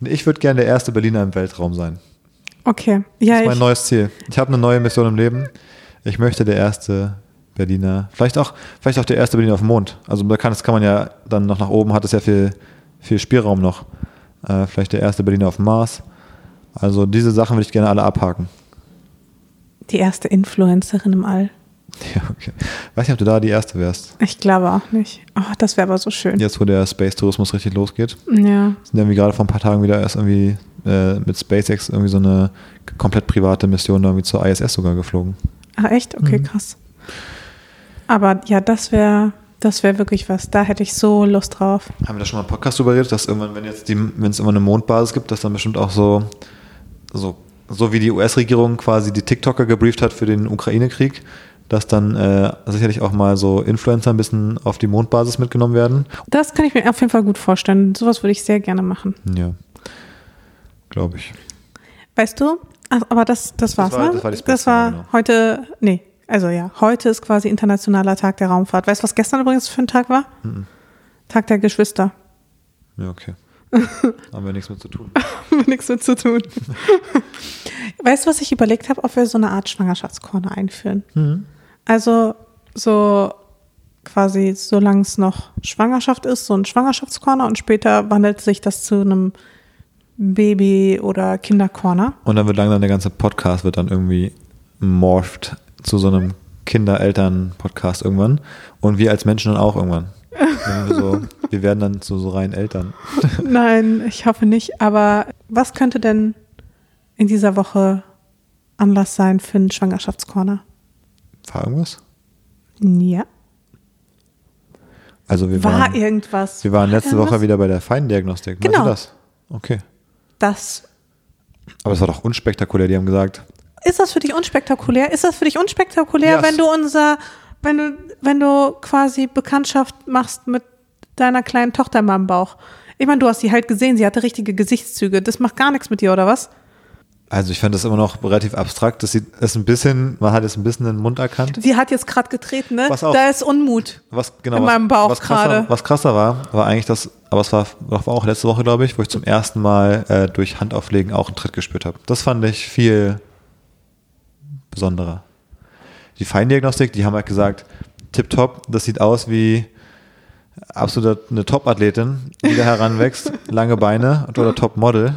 Ich würde gerne der erste Berliner im Weltraum sein. Okay. Ja, das ist mein neues Ziel. Ich habe eine neue Mission im Leben. Ich möchte der erste Berliner, vielleicht auch, vielleicht auch der erste Berliner auf dem Mond. Also da kann, das kann man ja dann noch nach oben, hat es ja viel, viel Spielraum noch. Äh, vielleicht der erste Berliner auf dem Mars. Also diese Sachen würde ich gerne alle abhaken. Die erste Influencerin im All. Ja, okay. Weiß nicht, ob du da die erste wärst. Ich glaube auch nicht. Oh, das wäre aber so schön. Jetzt, wo der Space-Tourismus richtig losgeht. Ja. Sind irgendwie gerade vor ein paar Tagen wieder erst irgendwie äh, mit SpaceX irgendwie so eine komplett private Mission irgendwie zur ISS sogar geflogen. Ach echt? Okay, mhm. krass. Aber ja, das wäre das wäre wirklich was. Da hätte ich so Lust drauf. Haben wir da schon mal einen Podcast drüber geredet, dass irgendwann, wenn jetzt die, wenn es immer eine Mondbasis gibt, dass dann bestimmt auch so, so, so wie die US-Regierung quasi die TikToker gebrieft hat für den Ukraine-Krieg, dass dann äh, sicherlich auch mal so Influencer ein bisschen auf die Mondbasis mitgenommen werden. Das kann ich mir auf jeden Fall gut vorstellen. Sowas würde ich sehr gerne machen. Ja. Glaube ich. Weißt du, aber das, das war's, das war, ne? Das war, das war genau. heute, nee, Also ja, heute ist quasi Internationaler Tag der Raumfahrt. Weißt du, was gestern übrigens für ein Tag war? Tag der Geschwister. Ja, okay. Haben wir nichts mit zu tun. Haben wir nichts mit zu tun. weißt du, was ich überlegt habe, ob wir so eine Art Schwangerschaftskorner einführen? Also so quasi, solange es noch Schwangerschaft ist, so ein Schwangerschaftskorner und später wandelt sich das zu einem Baby- oder Kinderkorner. Und dann wird langsam der ganze Podcast wird dann irgendwie morpht zu so einem Kinder-Eltern-Podcast irgendwann. Und wir als Menschen dann auch irgendwann. Wir, so, wir werden dann zu so reinen Eltern. Nein, ich hoffe nicht. Aber was könnte denn in dieser Woche Anlass sein für einen Schwangerschaftskorner? War irgendwas? Ja. Also wir War waren, irgendwas? wir waren letzte irgendwas? Woche wieder bei der Feindiagnostik. Meinst Genau. du das? Okay. Das. Aber es war doch unspektakulär. Die haben gesagt, Ist das für dich unspektakulär? Ist das für dich unspektakulär, Ja, wenn du unser, wenn du, wenn du quasi Bekanntschaft machst mit deiner kleinen Tochter in meinem Bauch? Ich meine, du hast sie halt gesehen, sie hatte richtige Gesichtszüge. Das macht gar nichts mit dir, oder was? also ich fand das immer noch relativ abstrakt. Das sieht, ist ein bisschen, man hat jetzt ein bisschen den Mund erkannt. Sie hat jetzt gerade getreten, ne? Was auch- Da ist Unmut. Was genau In was, meinem Bauch was krasser, gerade. was krasser war, war eigentlich das, aber es war, war auch letzte Woche, glaube ich, wo ich zum ersten Mal äh, durch Handauflegen auch einen Tritt gespürt habe. Das fand ich viel besonderer. Die Feindiagnostik, die haben halt gesagt, tipptopp, das sieht aus wie absolut eine Top-Athletin, die da heranwächst, lange Beine oder Top-Model.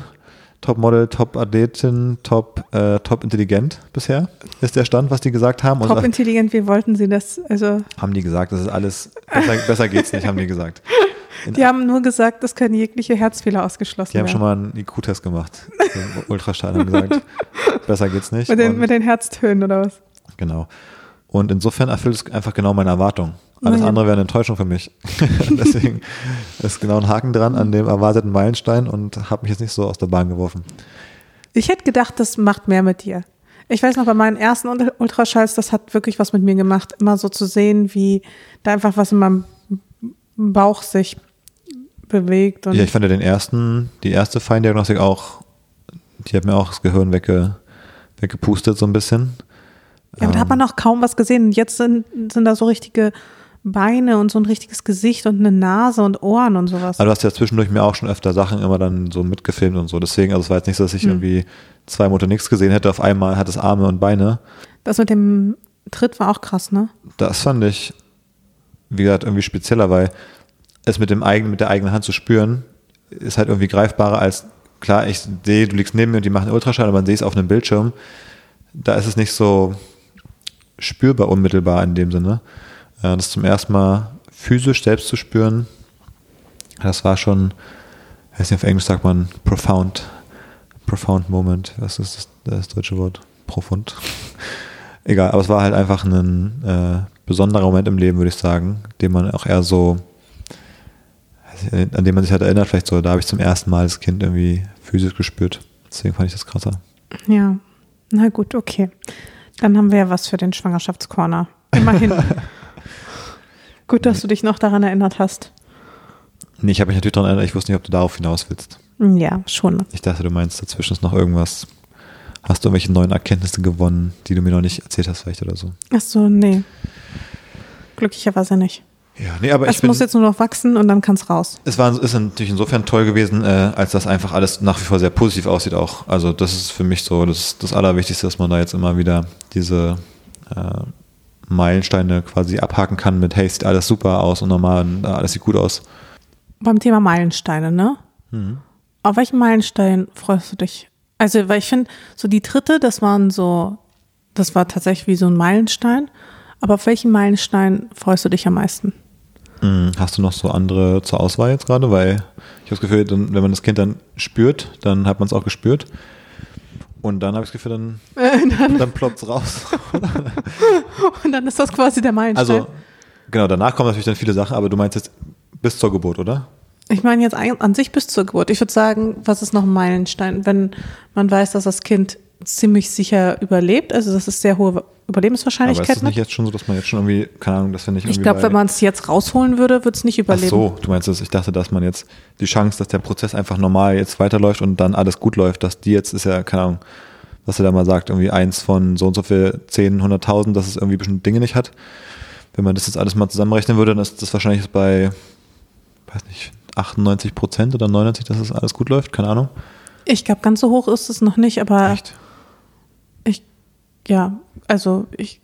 Top-Model, Top-Athletin, Top, äh, Top-intelligent bisher ist der Stand, was die gesagt haben. Und Top intelligent, wie wollten sie das? Also, haben die gesagt, das ist alles, besser, besser geht's nicht, haben die gesagt. Die haben nur gesagt, das können jegliche Herzfehler ausgeschlossen die haben werden. schon mal einen IQ-Test gemacht. Ultraschall haben gesagt, besser geht's nicht. mit, den, mit den Herztönen oder was? Genau. Und insofern erfüllt es einfach genau meine Erwartung. Alles Naja. andere wäre eine Enttäuschung für mich. Deswegen ist genau ein Haken dran an dem erwarteten Meilenstein und habe mich jetzt nicht so aus der Bahn geworfen. Ich hätte gedacht, das macht mehr mit dir. Ich weiß noch, bei meinen ersten Ul- Ultraschalls, das hat wirklich was mit mir gemacht, immer so zu sehen, wie da einfach was in meinem Bauch sich bewegt. Und Ja, ich fand ja den ersten, die erste Feindiagnostik auch, die hat mir auch das Gehirn wegge, weggepustet so ein bisschen. Ja, aber da hat man noch kaum was gesehen. Und jetzt sind, sind da so richtige Beine und so ein richtiges Gesicht und eine Nase und Ohren und sowas. Aber du hast ja zwischendurch mir auch schon öfter Sachen immer dann so mitgefilmt und so. Deswegen, also es war jetzt nicht so, dass ich irgendwie zwei Monate nichts gesehen hätte. Auf einmal hat es Arme und Beine. Das mit dem Tritt war auch krass, ne? Das fand ich, wie gesagt, irgendwie spezieller, weil es mit dem eigenen, mit der eigenen Hand zu spüren, ist halt irgendwie greifbarer als, klar, ich sehe, du liegst neben mir und die machen Ultraschall, aber man sieht es auf einem Bildschirm. Da ist es nicht so spürbar unmittelbar in dem Sinne. Äh, Das zum ersten Mal physisch selbst zu spüren, das war schon, ich weiß nicht, auf Englisch sagt man profound, profound moment. Was ist das, das deutsche Wort? Profund. Egal, aber es war halt einfach ein äh, besonderer Moment im Leben, würde ich sagen, den man auch eher so, an dem man sich halt erinnert, vielleicht so, da habe ich zum ersten Mal das Kind irgendwie physisch gespürt. Deswegen fand ich das krasser. Ja. Na gut, okay. Dann haben wir ja was für den Schwangerschaftscorner. Immerhin. gut, dass du dich noch daran erinnert hast. Nee, ich habe mich natürlich daran erinnert, ich wusste nicht, ob du darauf hinaus willst. Ja, schon. Ich dachte, du meinst, dazwischen ist noch irgendwas. Hast du irgendwelche neuen Erkenntnisse gewonnen, die du mir noch nicht erzählt hast, vielleicht oder so? Ach so, nee. Glücklicherweise nicht. Ja, nee, aber Es muss jetzt nur noch wachsen und dann kann es raus. Es war, ist natürlich insofern toll gewesen, äh, als das einfach alles nach wie vor sehr positiv aussieht auch. Also das ist für mich so das, das Allerwichtigste, dass man da jetzt immer wieder diese äh, Meilensteine quasi abhaken kann mit, hey, sieht alles super aus und normal und äh, alles sieht gut aus. Beim Thema Meilensteine, ne? Auf welchen Meilenstein freust du dich? Also, weil ich finde, so die dritte, das waren so, das war tatsächlich wie so ein Meilenstein. Aber auf welchen Meilenstein freust du dich am meisten? Mhm. Hast du noch so andere zur Auswahl jetzt gerade? Weil ich habe das Gefühl, dann, wenn man das Kind dann spürt, dann hat man es auch gespürt. Und dann habe ich das Gefühl, dann, Äh, dann ploppt es raus. Und dann ist das quasi der Meilenstein. Also, genau, danach kommen natürlich dann viele Sachen, aber du meinst jetzt bis zur Geburt, oder? Ich meine jetzt an sich bis zur Geburt. Ich würde sagen, was ist noch ein Meilenstein, wenn man weiß, dass das Kind ziemlich sicher überlebt. Also das ist sehr hohe Aber ist Überlebenswahrscheinlichkeit. es nicht jetzt schon so, dass man jetzt schon irgendwie, keine Ahnung, dass wir nicht Ich glaube, wenn man es jetzt rausholen würde, würde es nicht Ach überleben. so, du meinst das, ich dachte, dass man jetzt die Chance, dass der Prozess einfach normal jetzt weiterläuft und dann alles gut läuft, dass die jetzt ist ja, keine Ahnung, was er da mal sagt, irgendwie eins von so und so viel 10, 100.000, dass es irgendwie bestimmte Dinge nicht hat. Wenn man das jetzt alles mal zusammenrechnen würde, dann ist das wahrscheinlich bei, weiß nicht, 98 Prozent oder 99, dass das alles gut läuft, keine Ahnung. Ich glaube, ganz so hoch ist es noch nicht, aber Echt? Ja, also ich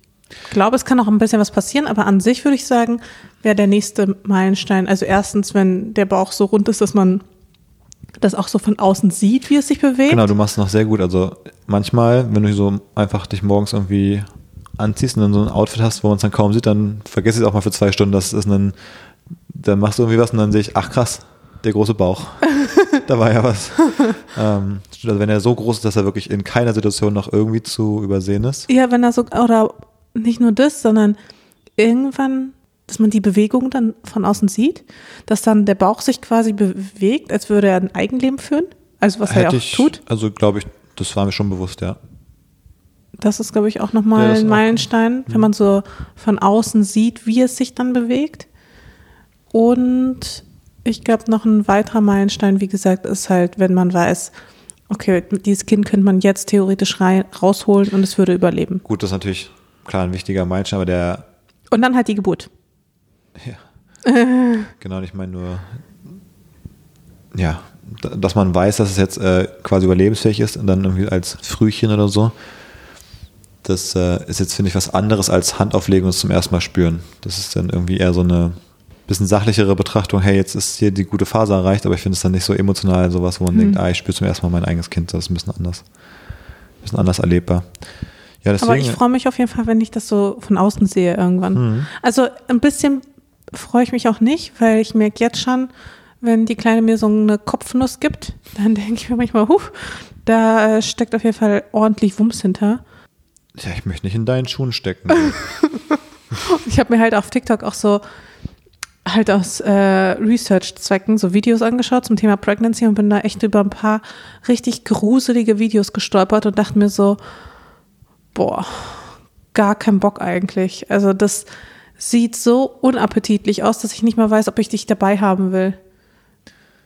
glaube, es kann noch ein bisschen was passieren, aber an sich würde ich sagen, wäre der nächste Meilenstein. Also erstens, wenn der Bauch so rund ist, dass man das auch so von außen sieht, wie es sich bewegt. Genau, du machst es noch sehr gut. Also manchmal, wenn du so einfach dich morgens irgendwie anziehst und dann so ein Outfit hast, wo man es dann kaum sieht, dann vergiss es auch mal für zwei Stunden, das ist ein, dann machst du irgendwie was und dann sehe ich, ach krass, der große Bauch. da war ja was. ähm, also wenn er so groß ist, dass er wirklich in keiner Situation noch irgendwie zu übersehen ist. Ja, wenn er so, oder nicht nur das, sondern irgendwann, dass man die Bewegung dann von außen sieht, dass dann der Bauch sich quasi bewegt, als würde er ein Eigenleben führen. Also was er ja Hätte auch ich, tut. Also glaube ich, das war mir schon bewusst, ja. Das ist, glaube ich, auch Ja, nochmal das ein. Meilenstein, wenn man so von außen sieht, wie es sich dann bewegt. Und ich glaube, noch ein weiterer Meilenstein, wie gesagt, ist halt, wenn man weiß, okay, dieses Kind könnte man jetzt theoretisch rein, rausholen und es würde überleben. Gut, das ist natürlich klar ein wichtiger Meilenstein, aber der, Und dann halt die Geburt. genau, ich meine nur, ja, da- dass man weiß, dass es jetzt äh, quasi überlebensfähig ist und dann irgendwie als Frühchen oder so. Das äh, ist jetzt, finde ich, was anderes als Hand auflegen und es zum ersten Mal spüren. Das ist dann irgendwie eher so eine bisschen sachlichere Betrachtung, hey, jetzt ist hier die gute Phase erreicht, aber ich finde es dann nicht so emotional, sowas, wo man denkt, ah, ich spüre zum ersten Mal mein eigenes Kind, das ist ein bisschen anders. Ein bisschen anders erlebbar. Ja, deswegen, Aber ich freue mich auf jeden Fall, wenn ich das so von außen sehe irgendwann. Mhm. Also ein bisschen freue ich mich auch nicht, weil ich merke jetzt schon, wenn die Kleine mir so eine Kopfnuss gibt, dann denke ich mir manchmal, huh, da äh, steckt auf jeden Fall ordentlich Wumms hinter. ja, ich möchte nicht in deinen Schuhen stecken. Ich habe mir halt auf TikTok auch so halt aus äh, Research-Zwecken so Videos angeschaut zum Thema Pregnancy und bin da echt über ein paar richtig gruselige Videos gestolpert und dachte mir so, boah, gar kein Bock eigentlich. Also das sieht so unappetitlich aus, dass ich nicht mal weiß, ob ich dich dabei haben will.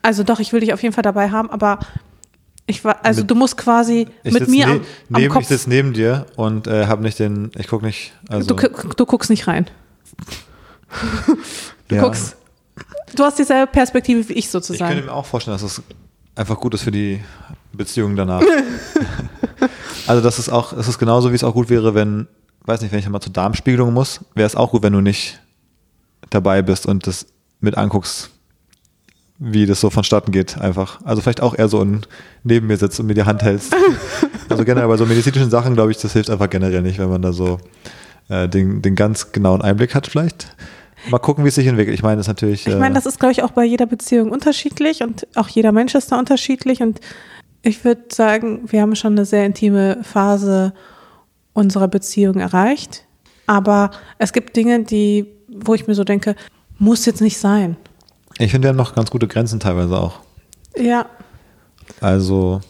Also doch, ich will dich auf jeden Fall dabei haben, aber ich war, also Mit- du musst quasi Ich mit mir ne am, am neben, Ich Kopf, sitze neben dir und äh, habe nicht den, ich gucke nicht, also du, du guckst nicht rein. Du ja. guckst, du hast dieselbe Perspektive wie ich Ich sozusagen. könnte mir auch vorstellen, dass das einfach gut ist für die Beziehung danach. also das ist auch, es ist genauso, wie es auch gut wäre, wenn, weiß nicht, wenn ich mal zur Darmspiegelung muss, wäre es auch gut, wenn du nicht dabei bist und das mit anguckst, wie das so vonstatten geht, einfach. Also vielleicht auch eher so ein neben mir sitzt und mir die Hand hältst. also generell bei so medizinischen Sachen, glaube ich, das hilft einfach generell nicht, wenn man da so äh, den, den ganz genauen Einblick hat vielleicht. Mal gucken, wie es sich entwickelt. Ich meine, das ist natürlich. Ich meine, das ist, glaube ich, auch bei jeder Beziehung unterschiedlich und auch jeder Mensch ist da unterschiedlich. Und ich würde sagen, wir haben schon eine sehr intime Phase unserer Beziehung erreicht. Aber es gibt Dinge, die, wo ich mir so denke, muss jetzt nicht sein. Ich finde, wir haben noch ganz gute Grenzen teilweise auch. Ja. Also,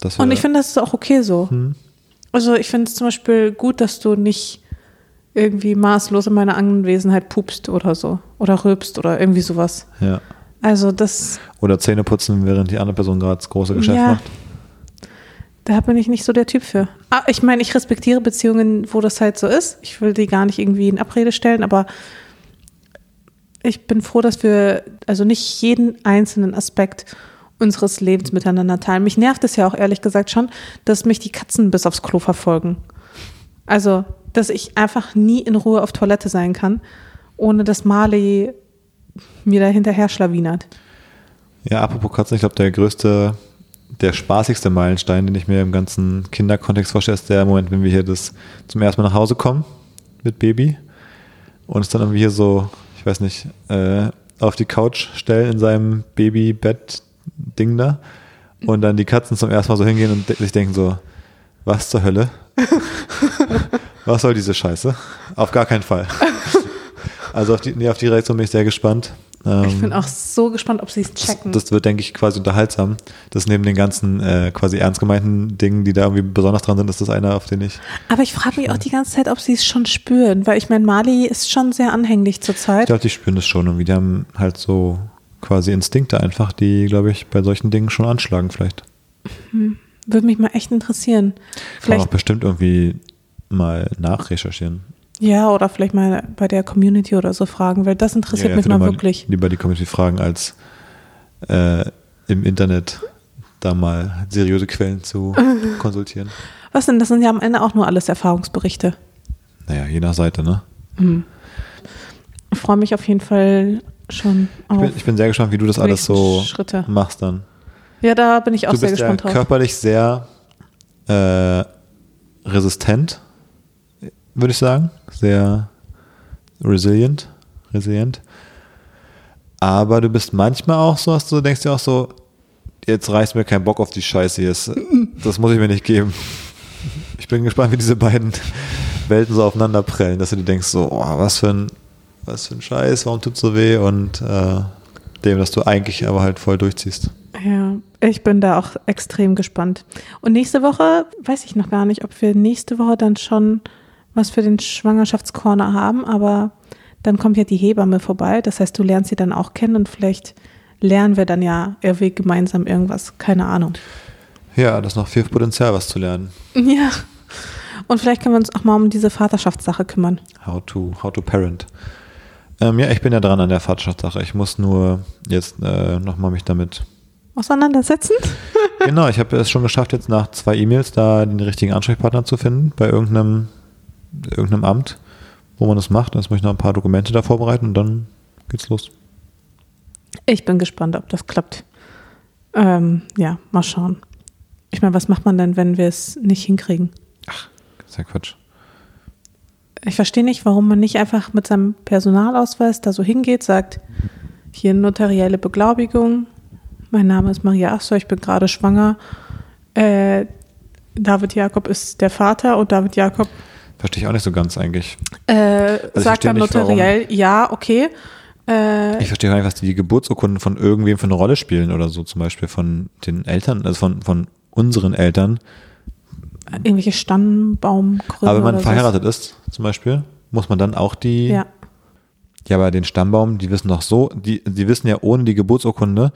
das Und ich finde, das ist auch okay so. Also ich finde es zum Beispiel gut, dass du nicht irgendwie maßlos in meiner Anwesenheit pupst oder so. Oder rülpst oder irgendwie sowas. ja. Also das, Oder Zähne putzen, während die andere Person gerade das große Geschäft Ja. macht. Da bin ich nicht so der Typ für. Ah, ich meine, ich respektiere Beziehungen, wo das halt so ist. Ich will die gar nicht irgendwie in Abrede stellen, aber ich bin froh, dass wir also nicht jeden einzelnen Aspekt unseres Lebens miteinander teilen. Mich nervt es ja auch ehrlich gesagt schon, dass mich die Katzen bis aufs Klo verfolgen. Also, dass ich einfach nie in Ruhe auf Toilette sein kann, ohne dass Marley mir da hinterher schlawinert. Ja, apropos Katzen, ich glaube, der größte, der spaßigste Meilenstein, den ich mir im ganzen Kinderkontext vorstelle, ist der Moment, wenn wir hier das zum ersten Mal nach Hause kommen mit Baby und es dann irgendwie hier so, ich weiß nicht, äh, auf die Couch stellen in seinem Babybett-Ding da und dann die Katzen zum ersten Mal so hingehen und sich denken so, was zur Hölle? was soll diese Scheiße? Auf gar keinen Fall. Also auf die, nee, auf die Reaktion bin ich sehr gespannt. Ich Ähm, bin auch so gespannt, ob sie es checken. das, das wird, denke ich, quasi unterhaltsam. Das neben den ganzen äh, quasi ernst gemeinten Dingen, die da irgendwie besonders dran sind, ist das einer, auf den ich. Aber ich frage mich auch die ganze Zeit, ob sie es schon spüren, weil ich meine, Mali ist schon sehr anhänglich Ich zurzeit. glaube, die spüren das schon irgendwie. Die haben halt so quasi Instinkte einfach, die, glaube ich, bei solchen Dingen schon anschlagen vielleicht. Würde mich mal echt interessieren. Kann Vielleicht, auch bestimmt irgendwie mal nachrecherchieren. ja, oder vielleicht mal bei der Community oder so fragen, weil das interessiert Ja, ja, mich ich mal wirklich. Lieber die Community fragen, als äh, im Internet da mal seriöse Quellen zu konsultieren. Was denn? Das sind ja am Ende auch nur alles Erfahrungsberichte. Naja, je nach Seite, ne? Ich freue mich auf jeden Fall schon Ich bin, ich bin sehr gespannt, wie du das alles so Schritte. machst dann. Ja, da bin ich auch du sehr bist ja gespannt drauf. körperlich sehr äh, resistent, würde ich sagen. Sehr resilient. Resilient. Aber du bist manchmal auch so, dass du denkst dir auch so, jetzt reißt mir kein Bock auf die Scheiße hier. Das, das muss ich mir nicht geben. Ich bin gespannt, wie diese beiden Welten so aufeinander prellen, dass du dir denkst, so, oh, was für ein, was für ein Scheiß, warum tut's so weh? Und äh, dem, dass du eigentlich aber halt voll durchziehst. Ja, ich bin da auch extrem gespannt. Und nächste Woche weiß ich noch gar nicht, ob wir nächste Woche dann schon was für den Schwangerschaftscorner haben, aber dann kommt ja die Hebamme vorbei. Das heißt, du lernst sie dann auch kennen und vielleicht lernen wir dann ja irgendwie gemeinsam irgendwas. Keine Ahnung. Ja, das ist noch viel Potenzial, was zu lernen. Ja. Und vielleicht können wir uns auch mal um diese Vaterschaftssache kümmern. How to, how to parent. Ähm, ja, ich bin ja dran an der Vaterschaftssache. Ich muss nur jetzt äh, nochmal mich damit. Auseinandersetzen? genau, ich habe es schon geschafft, jetzt nach zwei E-Mails da den richtigen Ansprechpartner zu finden bei irgendeinem, irgendeinem Amt, wo man das macht. Jetzt muss ich noch ein paar Dokumente da vorbereiten und dann geht's los. Ich bin gespannt, ob das klappt. Ähm, ja, mal schauen. Ich meine, was macht man denn, wenn wir es nicht hinkriegen? ist ja Quatsch. Ich verstehe nicht, warum man nicht einfach mit seinem Personalausweis da so hingeht, sagt, hier notarielle Beglaubigung, mein Name ist Maria Achso, ich bin gerade schwanger. Äh, David Jakob ist der Vater und David Jakob Verstehe ich auch nicht so ganz eigentlich. äh, ich sagt dann nicht, notariell, ja, okay. Äh, Ich verstehe gar nicht, was die Geburtsurkunden von irgendwem für eine Rolle spielen oder so, zum Beispiel von den Eltern, also von, von unseren Eltern. irgendwelche Stammbaumgründe. Aber wenn man verheiratet ist, zum Beispiel, muss man dann auch die. So. Ja. Ja, aber den Stammbaum, die wissen doch so, die, die wissen ja ohne die Geburtsurkunde,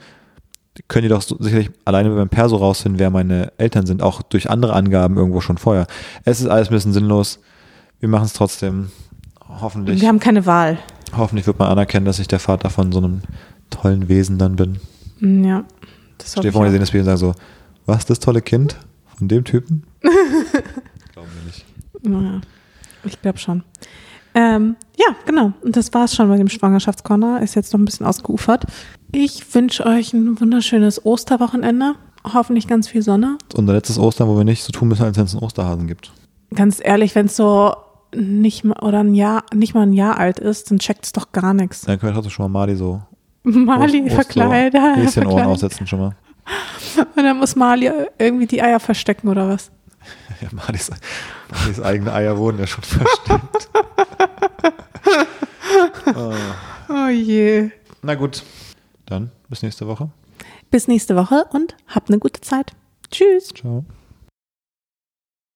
können die doch sicherlich alleine beim Perso rausfinden, wer meine Eltern sind, auch durch andere Angaben irgendwo schon vorher. Es ist alles ein bisschen sinnlos. Wir machen es trotzdem. Hoffentlich, Wir haben keine Wahl. hoffentlich wird man anerkennen, dass ich der Vater von so einem tollen Wesen dann bin. Mm, Ja. Das Stell dir vor, wir sehen das Bild und sagen so, was, das tolle Kind von dem Typen? Glauben wir nicht. Ja, ich glaube schon. Ähm, ja, genau. Und das war's schon bei dem Schwangerschaftscorner. Ist jetzt noch ein bisschen ausgeufert. Ich wünsche euch ein wunderschönes Osterwochenende. Hoffentlich ganz viel Sonne. Unser letztes Ostern, wo wir nicht so tun müssen, als wenn es einen Osterhasen gibt. Ganz ehrlich, wenn es so nicht mal oder ein Jahr, nicht mal ein Jahr alt ist, dann checkt es doch gar nichts. Dann wir trotzdem schon mal Mali so Mali Ost- Ost- verkleidet. so Häschenohren verkleidet. aussetzen schon mal. Und dann muss Mali irgendwie die Eier verstecken oder was? Ja, Malis, Malis eigene Eier wurden ja schon versteckt. Oh je. Na gut, dann bis nächste Woche. Bis nächste Woche und habt eine gute Zeit. Tschüss. Ciao.